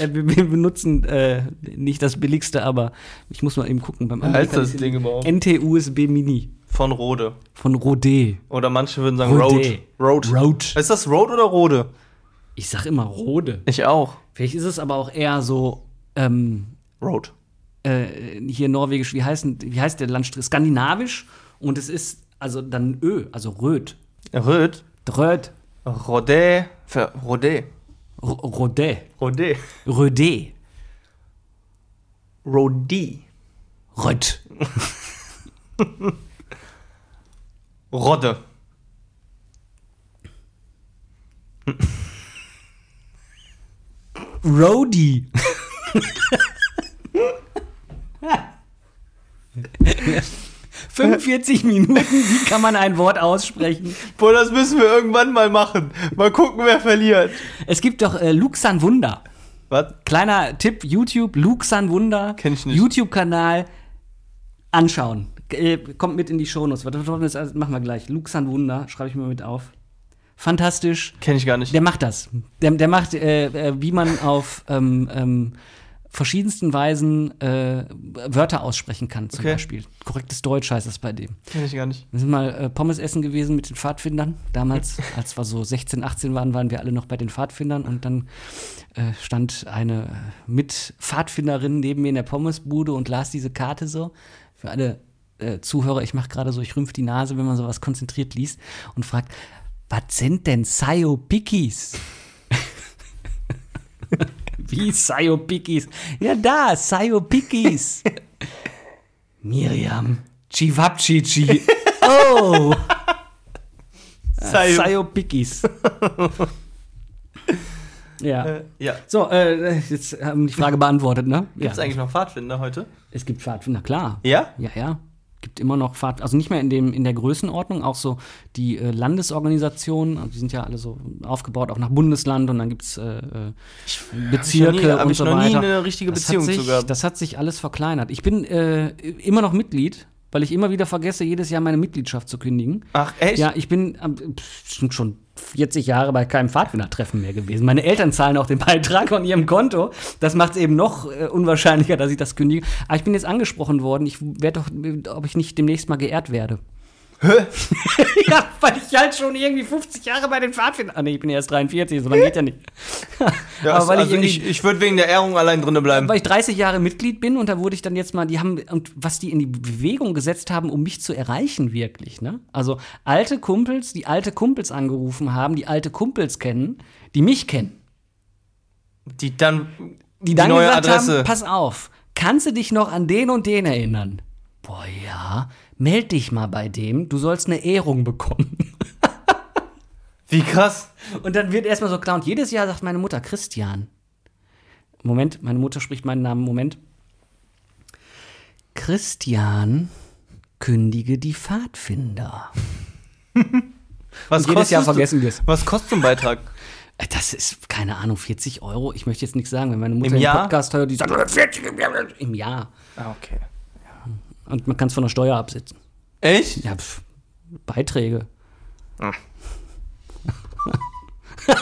Äh, wir, benutzen äh, nicht das billigste, aber ich muss mal eben gucken. Beim heißt das Ding überhaupt? NT-USB Mini Von Rode. von Rode. Oder manche würden sagen Rode. Road. Road. Rode. Ist das Road oder Rode? Ich sag immer Rode. Ich auch. Vielleicht ist es aber auch eher so, ähm, Road. äh, hier norwegisch, wie, heißen, wie heißt der Landstrich? Skandinavisch und es ist also dann Ö, also Röd. Röd. Dröd. Rode. Für Rode. R- Rode. Rode. Röde. Rodi. Röd. Rodde. Rody. »45 Minuten, wie kann man ein Wort aussprechen? Boah, das müssen wir irgendwann mal machen. Mal gucken, wer verliert. Es gibt doch äh, Luxan Wunder. Was? Kleiner Tipp, YouTube, Luxan Wunder. Kenn ich nicht. YouTube-Kanal anschauen. Äh, kommt mit in die Shownotes. Warte, das machen wir gleich. Luxan Wunder, schreibe ich mir mit auf. Fantastisch. Kenn ich gar nicht. Der macht das. Der, der macht, äh, äh, wie man auf ähm, ähm, verschiedensten Weisen äh, Wörter aussprechen kann, zum Okay. Beispiel. Korrektes Deutsch heißt das bei dem. Kenn ich gar nicht. Wir sind mal äh, Pommes essen gewesen mit den Pfadfindern. Damals, (laughs) als wir so 16, 18 waren, waren wir alle noch bei den Pfadfindern und dann äh, stand eine äh, Mit-Pfadfinderin neben mir in der Pommesbude und las diese Karte so. Für alle äh, Zuhörer, ich mache gerade so, ich rümpf die Nase, wenn man sowas konzentriert liest und fragt, was sind denn Sayopikis? (laughs) (laughs) Wie Sayopikis? Ja, da, Sayopikis. (laughs) Miriam. Chivapchichi. (laughs) Oh. Sayo- Sayopikis. ja. Äh, ja. So, äh, jetzt haben wir die Frage beantwortet, ne? Gibt es ja. eigentlich noch Pfadfinder heute? Es gibt Pfadfinder, klar. Ja? Ja, ja. Gibt immer noch Pfad, also nicht mehr in, dem, in der Größenordnung, auch so die äh, Landesorganisationen, also die sind ja alle so aufgebaut, auch nach Bundesland und dann gibt es äh, äh, Bezirke ich nie- und ich so noch nie weiter. eine richtige Das Beziehung hat zu sich, gehabt. Das hat sich alles verkleinert. Ich bin äh, immer noch Mitglied, weil ich immer wieder vergesse, jedes Jahr meine Mitgliedschaft zu kündigen. Ach, echt? Ja, ich bin ähm, pff, schon 40 Jahre bei keinem Pfadfindertreffen mehr gewesen. Meine Eltern zahlen auch den (laughs) Beitrag von ihrem Konto. Das macht es eben noch äh, unwahrscheinlicher, dass ich das kündige. Aber ich bin jetzt angesprochen worden. Ich werde doch, ob ich nicht demnächst mal geehrt werde. (laughs) ja, weil ich halt schon irgendwie 50 Jahre bei den Pfadfindern. Ah, nee, ich bin erst 43, so lange geht ja nicht. (laughs) Ja, aber weil ich also irgendwie- ich, ich würde wegen der Ehrung allein drinnen bleiben. Weil ich 30 Jahre Mitglied bin und da wurde ich dann jetzt mal, die haben, und was die in die Bewegung gesetzt haben, um mich zu erreichen, wirklich, ne? Also alte Kumpels, die alte Kumpels angerufen haben, die alte Kumpels kennen, die mich kennen. Die dann Die dann neue gesagt Adresse. haben, pass auf, kannst du dich noch an den und den erinnern? Boah, ja, meld dich mal bei dem, du sollst eine Ehrung bekommen. (laughs) Wie krass. Und dann wird erstmal so klar, und jedes Jahr sagt meine Mutter, Christian. Moment, meine Mutter spricht meinen Namen, Moment. Christian, kündige die Pfadfinder. (laughs) Was Und jedes Jahr vergessen wir es. Was kostet so ein Beitrag? Äh, Das ist, keine Ahnung, 40 Euro. Ich möchte jetzt nichts sagen, wenn meine Mutter Im Jahr? Podcast hört, die sagt, 40 im Jahr. Im Jahr. Ah, okay. Und man kann es von der Steuer absetzen. Echt? Ja, pf, Beiträge. Ah. (laughs)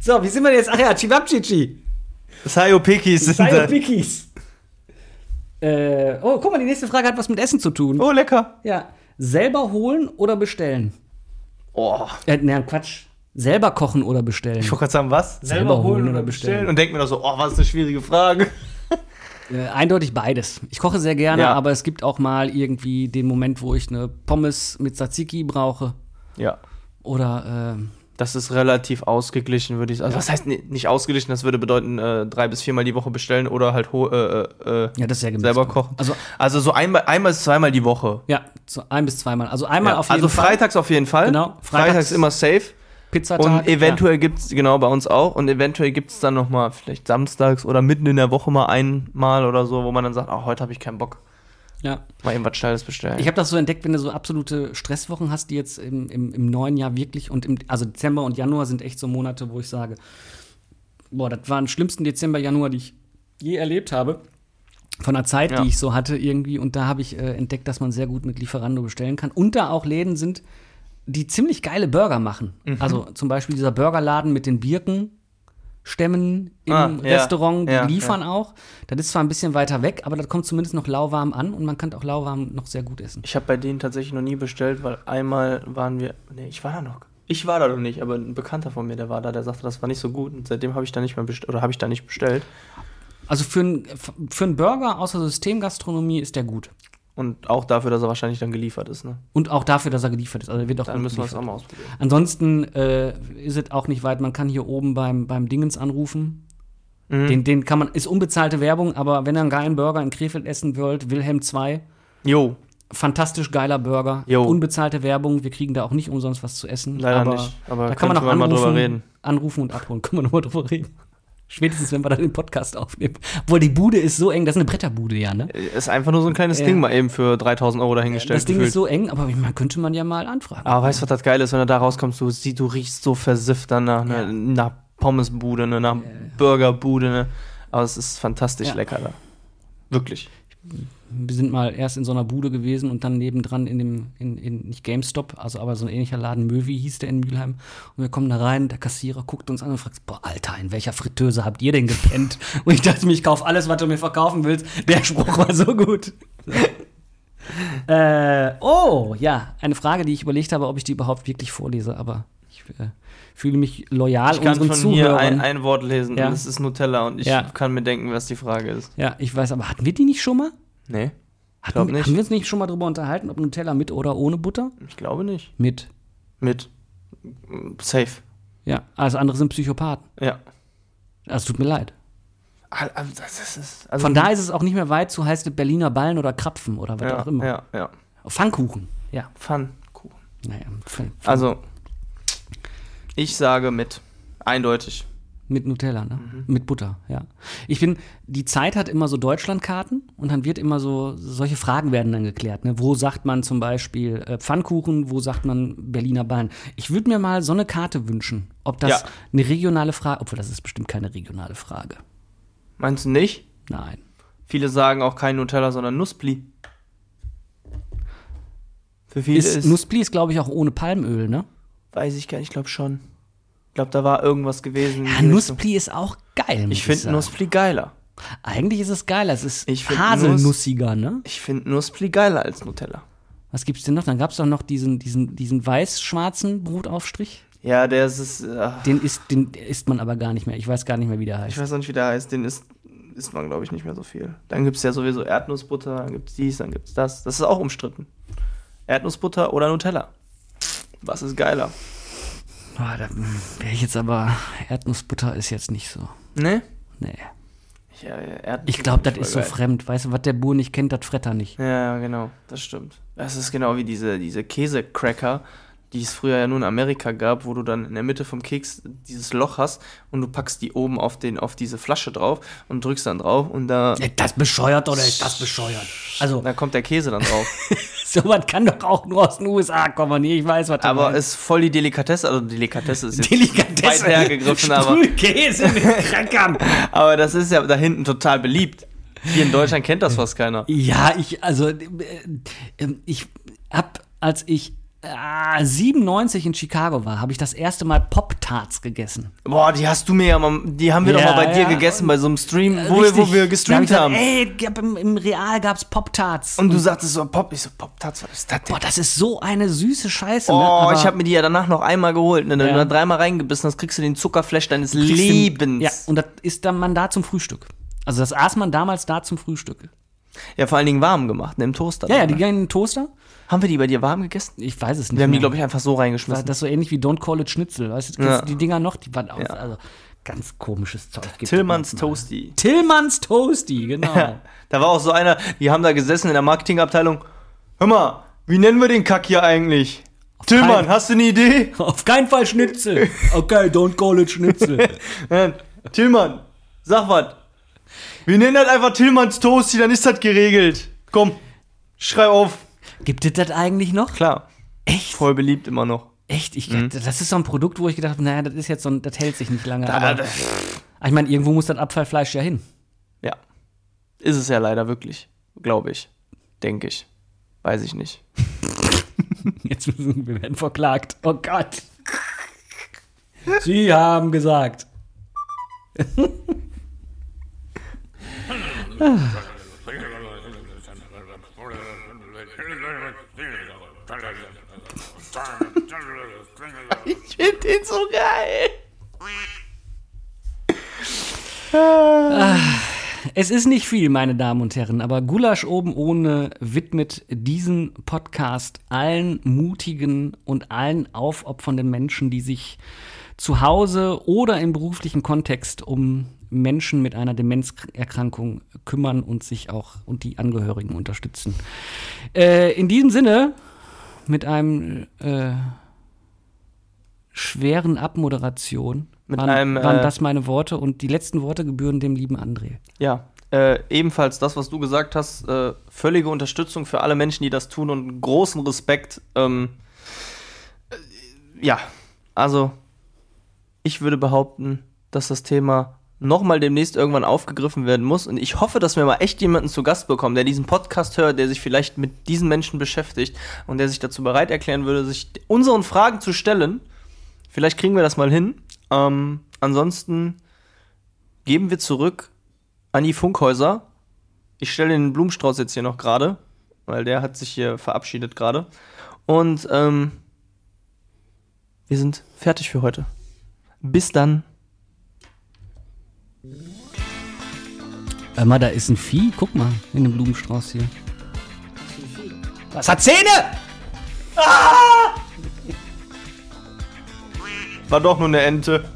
so, wie sind wir jetzt? Ach ja, Chivapchichi. Sayopikis sind da. Pikis. Äh, oh, guck mal, die nächste Frage hat was mit Essen zu tun. Oh, lecker. Ja. Selber holen oder bestellen? Oh. Äh, ne, Quatsch. Selber kochen oder bestellen? Ich wollte gerade sagen, was? Selber holen oder bestellen? Und denk mir doch so, oh, was ist eine schwierige Frage. Äh, eindeutig beides. Ich koche sehr gerne, Ja. aber es gibt auch mal irgendwie den Moment, wo ich eine Pommes mit Tzatziki brauche. Ja. Oder, ähm, Das ist relativ ausgeglichen, würde ich sagen. Also, was heißt ni- nicht ausgeglichen? Das würde bedeuten, äh, drei bis viermal die Woche bestellen oder halt ho- äh, äh, ja, das ist ja selber kochen. Also, Also so einmal, einmal bis zweimal die Woche. ja, so ein bis zweimal. Also einmal Ja, auf jeden also Fall. freitags auf jeden Fall. Genau, Freitags, freitags- immer safe. Pizzatag. Und eventuell gibt's genau, bei uns auch. Und eventuell gibt's dann nochmal, vielleicht samstags oder mitten in der Woche mal einmal oder so, wo man dann sagt, ach, heute habe ich keinen Bock. Ja. ja. Mal eben was Schnelles bestellen. Ich habe das so entdeckt, wenn du so absolute Stresswochen hast, die jetzt im, im, im neuen Jahr wirklich und im, also Dezember und Januar sind echt so Monate, wo ich sage, boah, das waren schlimmsten Dezember, Januar, die ich je erlebt habe. Von der Zeit, Ja. die ich so hatte irgendwie. Und da habe ich äh, entdeckt, dass man sehr gut mit Lieferando bestellen kann. Und da auch Läden sind, die ziemlich geile Burger machen. Mhm. Also zum Beispiel dieser Burgerladen mit den Birkenstämmen im Ah, ja, Restaurant, die ja, liefern auch. Das ist zwar ein bisschen weiter weg, aber das kommt zumindest noch lauwarm an und man kann auch lauwarm noch sehr gut essen. Ich habe bei denen tatsächlich noch nie bestellt, weil einmal waren wir. Nee, ich war da noch. Ich war da noch nicht, aber ein Bekannter von mir, der war da, der sagte, das war nicht so gut. Und seitdem habe ich da nicht mehr bestellt. Oder habe ich da nicht bestellt. Also für, ein, für einen Burger außer Systemgastronomie ist der gut. Und auch dafür, dass er wahrscheinlich dann geliefert ist, ne? Und auch dafür, dass er geliefert ist. Also wird auch Dann müssen wir es auch mal ausprobieren. Ansonsten äh, ist es auch nicht weit. Man kann hier oben beim, beim Dingens anrufen. Mhm. Den, den kann man, ist unbezahlte Werbung, aber wenn ihr einen geilen Burger in Krefeld essen wollt, Wilhelm 2, Jo, fantastisch geiler Burger, Jo. unbezahlte Werbung. Wir kriegen da auch nicht umsonst was zu essen. Leider aber nicht. Aber da kann man auch anrufen, drüber reden. anrufen und abholen. (laughs) Können wir nochmal drüber reden. Spätestens, wenn wir dann den Podcast aufnehmen. Obwohl, die Bude ist so eng, das ist eine Bretterbude, ja, ne? ist einfach nur so ein kleines Ja. Ding mal eben für 3000 Euro dahingestellt. Das Ding gefühlt. ist so eng, aber man könnte man ja mal anfragen. Aber weißt du, was das Geile ist, wenn du da rauskommst, du, sie- du riechst so versifft danach, ne? Ja. nach Pommesbude, ne? nach Burgerbude, ne? Aber es ist fantastisch Ja. lecker da. Wirklich. Wir sind mal erst in so einer Bude gewesen und dann nebendran in dem, in, in nicht GameStop, also aber so ein ähnlicher Laden, Möwi hieß der in Mülheim. Und wir kommen da rein, der Kassierer guckt uns an und fragt, boah, Alter, in welcher Fritteuse habt ihr denn gepennt? (laughs) und ich dachte mir, ich kauf alles, was du mir verkaufen willst. Der Spruch war so gut. (laughs) Äh, oh, ja, eine Frage, die ich überlegt habe, ob ich die überhaupt wirklich vorlese, aber ich äh, fühle mich loyal Ich kann unseren von hier Zuhörern. ein, ein Wort lesen Ja. und es ist Nutella und ich Ja. kann mir denken, was die Frage ist. ja, ich weiß, aber hatten wir die nicht schon mal? Nee, Hatten, nicht. Haben wir uns nicht schon mal drüber unterhalten, ob Nutella mit oder ohne Butter? ich glaube nicht. Mit. Mit. Safe. Ja, also andere sind Psychopathen. Ja. Also tut mir leid. Das ist, also Von da ist es auch nicht mehr weit zu heißt es Berliner Ballen oder Krapfen oder was ja, auch immer. ja, ja. Pfannkuchen. Ja. Pfannkuchen. Naja, Pfann- Pfann- Also, ich sage mit. Eindeutig. mit Nutella, ne? Mhm. Mit Butter, ja. Ich bin, die Zeit hat immer so Deutschlandkarten und dann wird immer so, solche Fragen werden dann geklärt. Ne? Wo sagt man zum Beispiel äh, Pfannkuchen, wo sagt man Berliner Ballen? Ich würde mir mal so eine Karte wünschen, ob das Ja. eine regionale Frage, obwohl das ist bestimmt keine regionale Frage. Meinst du nicht? Nein. Viele sagen auch kein Nutella, sondern Nusspli. Für viele Ist, ist, Nuspli ist, glaube ich, auch ohne Palmöl, ne? Weiß ich gar nicht, ich glaube schon. Ich glaube, da war irgendwas gewesen. Ja. Nuspli ist auch geil. Ich finde. Nuspli geiler. Eigentlich ist es geiler. Es ist Ich haselnussiger, ne? Ich finde Nuspli geiler als Nutella. Was gibt's denn noch? Dann gab's doch noch diesen, diesen, diesen weiß-schwarzen Brotaufstrich. Ja, der ist, ist äh, Den isst, den isst man aber gar nicht mehr. Ich weiß gar nicht mehr, wie der heißt. ich weiß auch nicht, wie der heißt, den isst, isst man, glaube ich, nicht mehr so viel. Dann gibt es ja sowieso Erdnussbutter, dann gibt es dies, dann gibt es das. Das ist auch umstritten. Erdnussbutter oder Nutella. Was ist geiler? Boah, da wäre ich jetzt aber. Erdnussbutter ist jetzt nicht so. Ne? Nee. Ja, Erdnuss Ich glaube, das ist so geil. fremd. Weißt du, was der Bur nicht kennt, das fret er nicht. Ja, ja, genau, das stimmt. Das ist genau wie diese, diese Käsecracker, die es früher ja nur in Amerika gab, wo du dann in der Mitte vom Keks dieses Loch hast und du packst die oben auf, den, auf diese Flasche drauf und drückst dann drauf und da, Ist das bescheuert oder ist das bescheuert? Also, da kommt der Käse dann drauf. (laughs) sowas kann doch auch nur aus den USA kommen. Nee, ich weiß, was aber meinst. ist voll die Delikatesse, also Delikatesse ist jetzt Delikatesse. weit hergegriffen, aber, Sprühkäse mit (laughs) Crackern. aber das ist ja da hinten total beliebt. Hier in Deutschland kennt das fast keiner. Ja, ich, also, äh, ich hab, als ich äh, 97 in Chicago war, habe ich das erste Mal Pop-Tarts gegessen. Boah, die hast du mir ja mal, die haben wir Ja, doch mal bei dir ja. gegessen, bei so einem Stream, wo, wir, wo wir Da hab gestreamt ich gesagt, haben. Ey, gab im, im Real gab's Pop-Tarts. Und du sagtest so, Pop, ich so, Pop-Tarts, was ist das denn? Boah, das ist so eine süße Scheiße. Oh, ne? Aber ich habe mir die ja danach noch einmal geholt. Ne? Ja. dreimal reingebissen hast, kriegst du den Zuckerflash deines kriegst den- Lebens. Ja, und das ist dann man da zum Frühstück. Also das aß man damals da zum Frühstück. Ja, vor allen Dingen warm gemacht, ne, im Toaster. Ja, ja, die ne? gehen in den Toaster. Haben wir die bei dir warm gegessen? Ich weiß es nicht. Wir haben die, mehr. glaube ich, einfach so reingeschmissen. das so ähnlich wie Don't Call It Schnitzel, weißt du? Ja. Die Dinger noch, die waren auch, Ja. also ganz komisches Zeug. Gibt Tillmanns. Toasty. Tillmanns Toasty, (laughs) genau. Ja. Da war auch so einer, die haben da gesessen in der Marketingabteilung. Hör mal, wie nennen wir den Kack hier eigentlich? Tillmann, hast du eine Idee? (laughs) Auf keinen Fall Schnitzel. (laughs) Okay, don't call it Schnitzel. Tillmann, sag was. Wir nennen das einfach Tillmanns Toasty, dann ist das geregelt. Komm, schrei auf. Gibt es das eigentlich noch? Klar, Echt? voll beliebt immer noch. Echt? Ich, Mhm. Das ist so ein Produkt, wo ich gedacht habe, naja, das ist jetzt so ein, das hält sich nicht lange. Aber, ich meine, irgendwo muss das Abfallfleisch ja hin. Ja. Ist es ja leider wirklich. Glaube ich. Denke ich. Weiß ich nicht. (laughs) Jetzt müssen wir werden verklagt. Oh Gott. Sie haben gesagt. (laughs) Ich finde den so geil. Es ist nicht viel, meine Damen und Herren, aber Gulasch oben ohne widmet diesen Podcast allen mutigen und allen aufopfernden Menschen, die sich zu Hause oder im beruflichen Kontext um Menschen mit einer Demenzerkrankung kümmern und sich auch und die Angehörigen unterstützen. Äh, in diesem Sinne, mit einem äh, schweren Abmoderation, Mit waren, einem, waren äh, das meine Worte und die letzten Worte gebühren dem lieben André. Ja, äh, ebenfalls das, was du gesagt hast, äh, völlige Unterstützung für alle Menschen, die das tun und großen Respekt. Ähm, äh, ja, also ich würde behaupten, dass das Thema nochmal demnächst irgendwann aufgegriffen werden muss. Und ich hoffe, dass wir mal echt jemanden zu Gast bekommen, der diesen Podcast hört, der sich vielleicht mit diesen Menschen beschäftigt und der sich dazu bereit erklären würde, sich unseren Fragen zu stellen. Vielleicht kriegen wir das mal hin. Ähm, ansonsten geben wir zurück an die Funkhäuser. Ich stelle den Blumenstrauß jetzt hier noch gerade, weil der hat sich hier verabschiedet gerade. Und ähm, wir sind fertig für heute. Bis dann. Hör mal, da ist ein Vieh. Guck mal, in dem Blumenstrauß hier. Was hat Zähne? War doch nur eine Ente.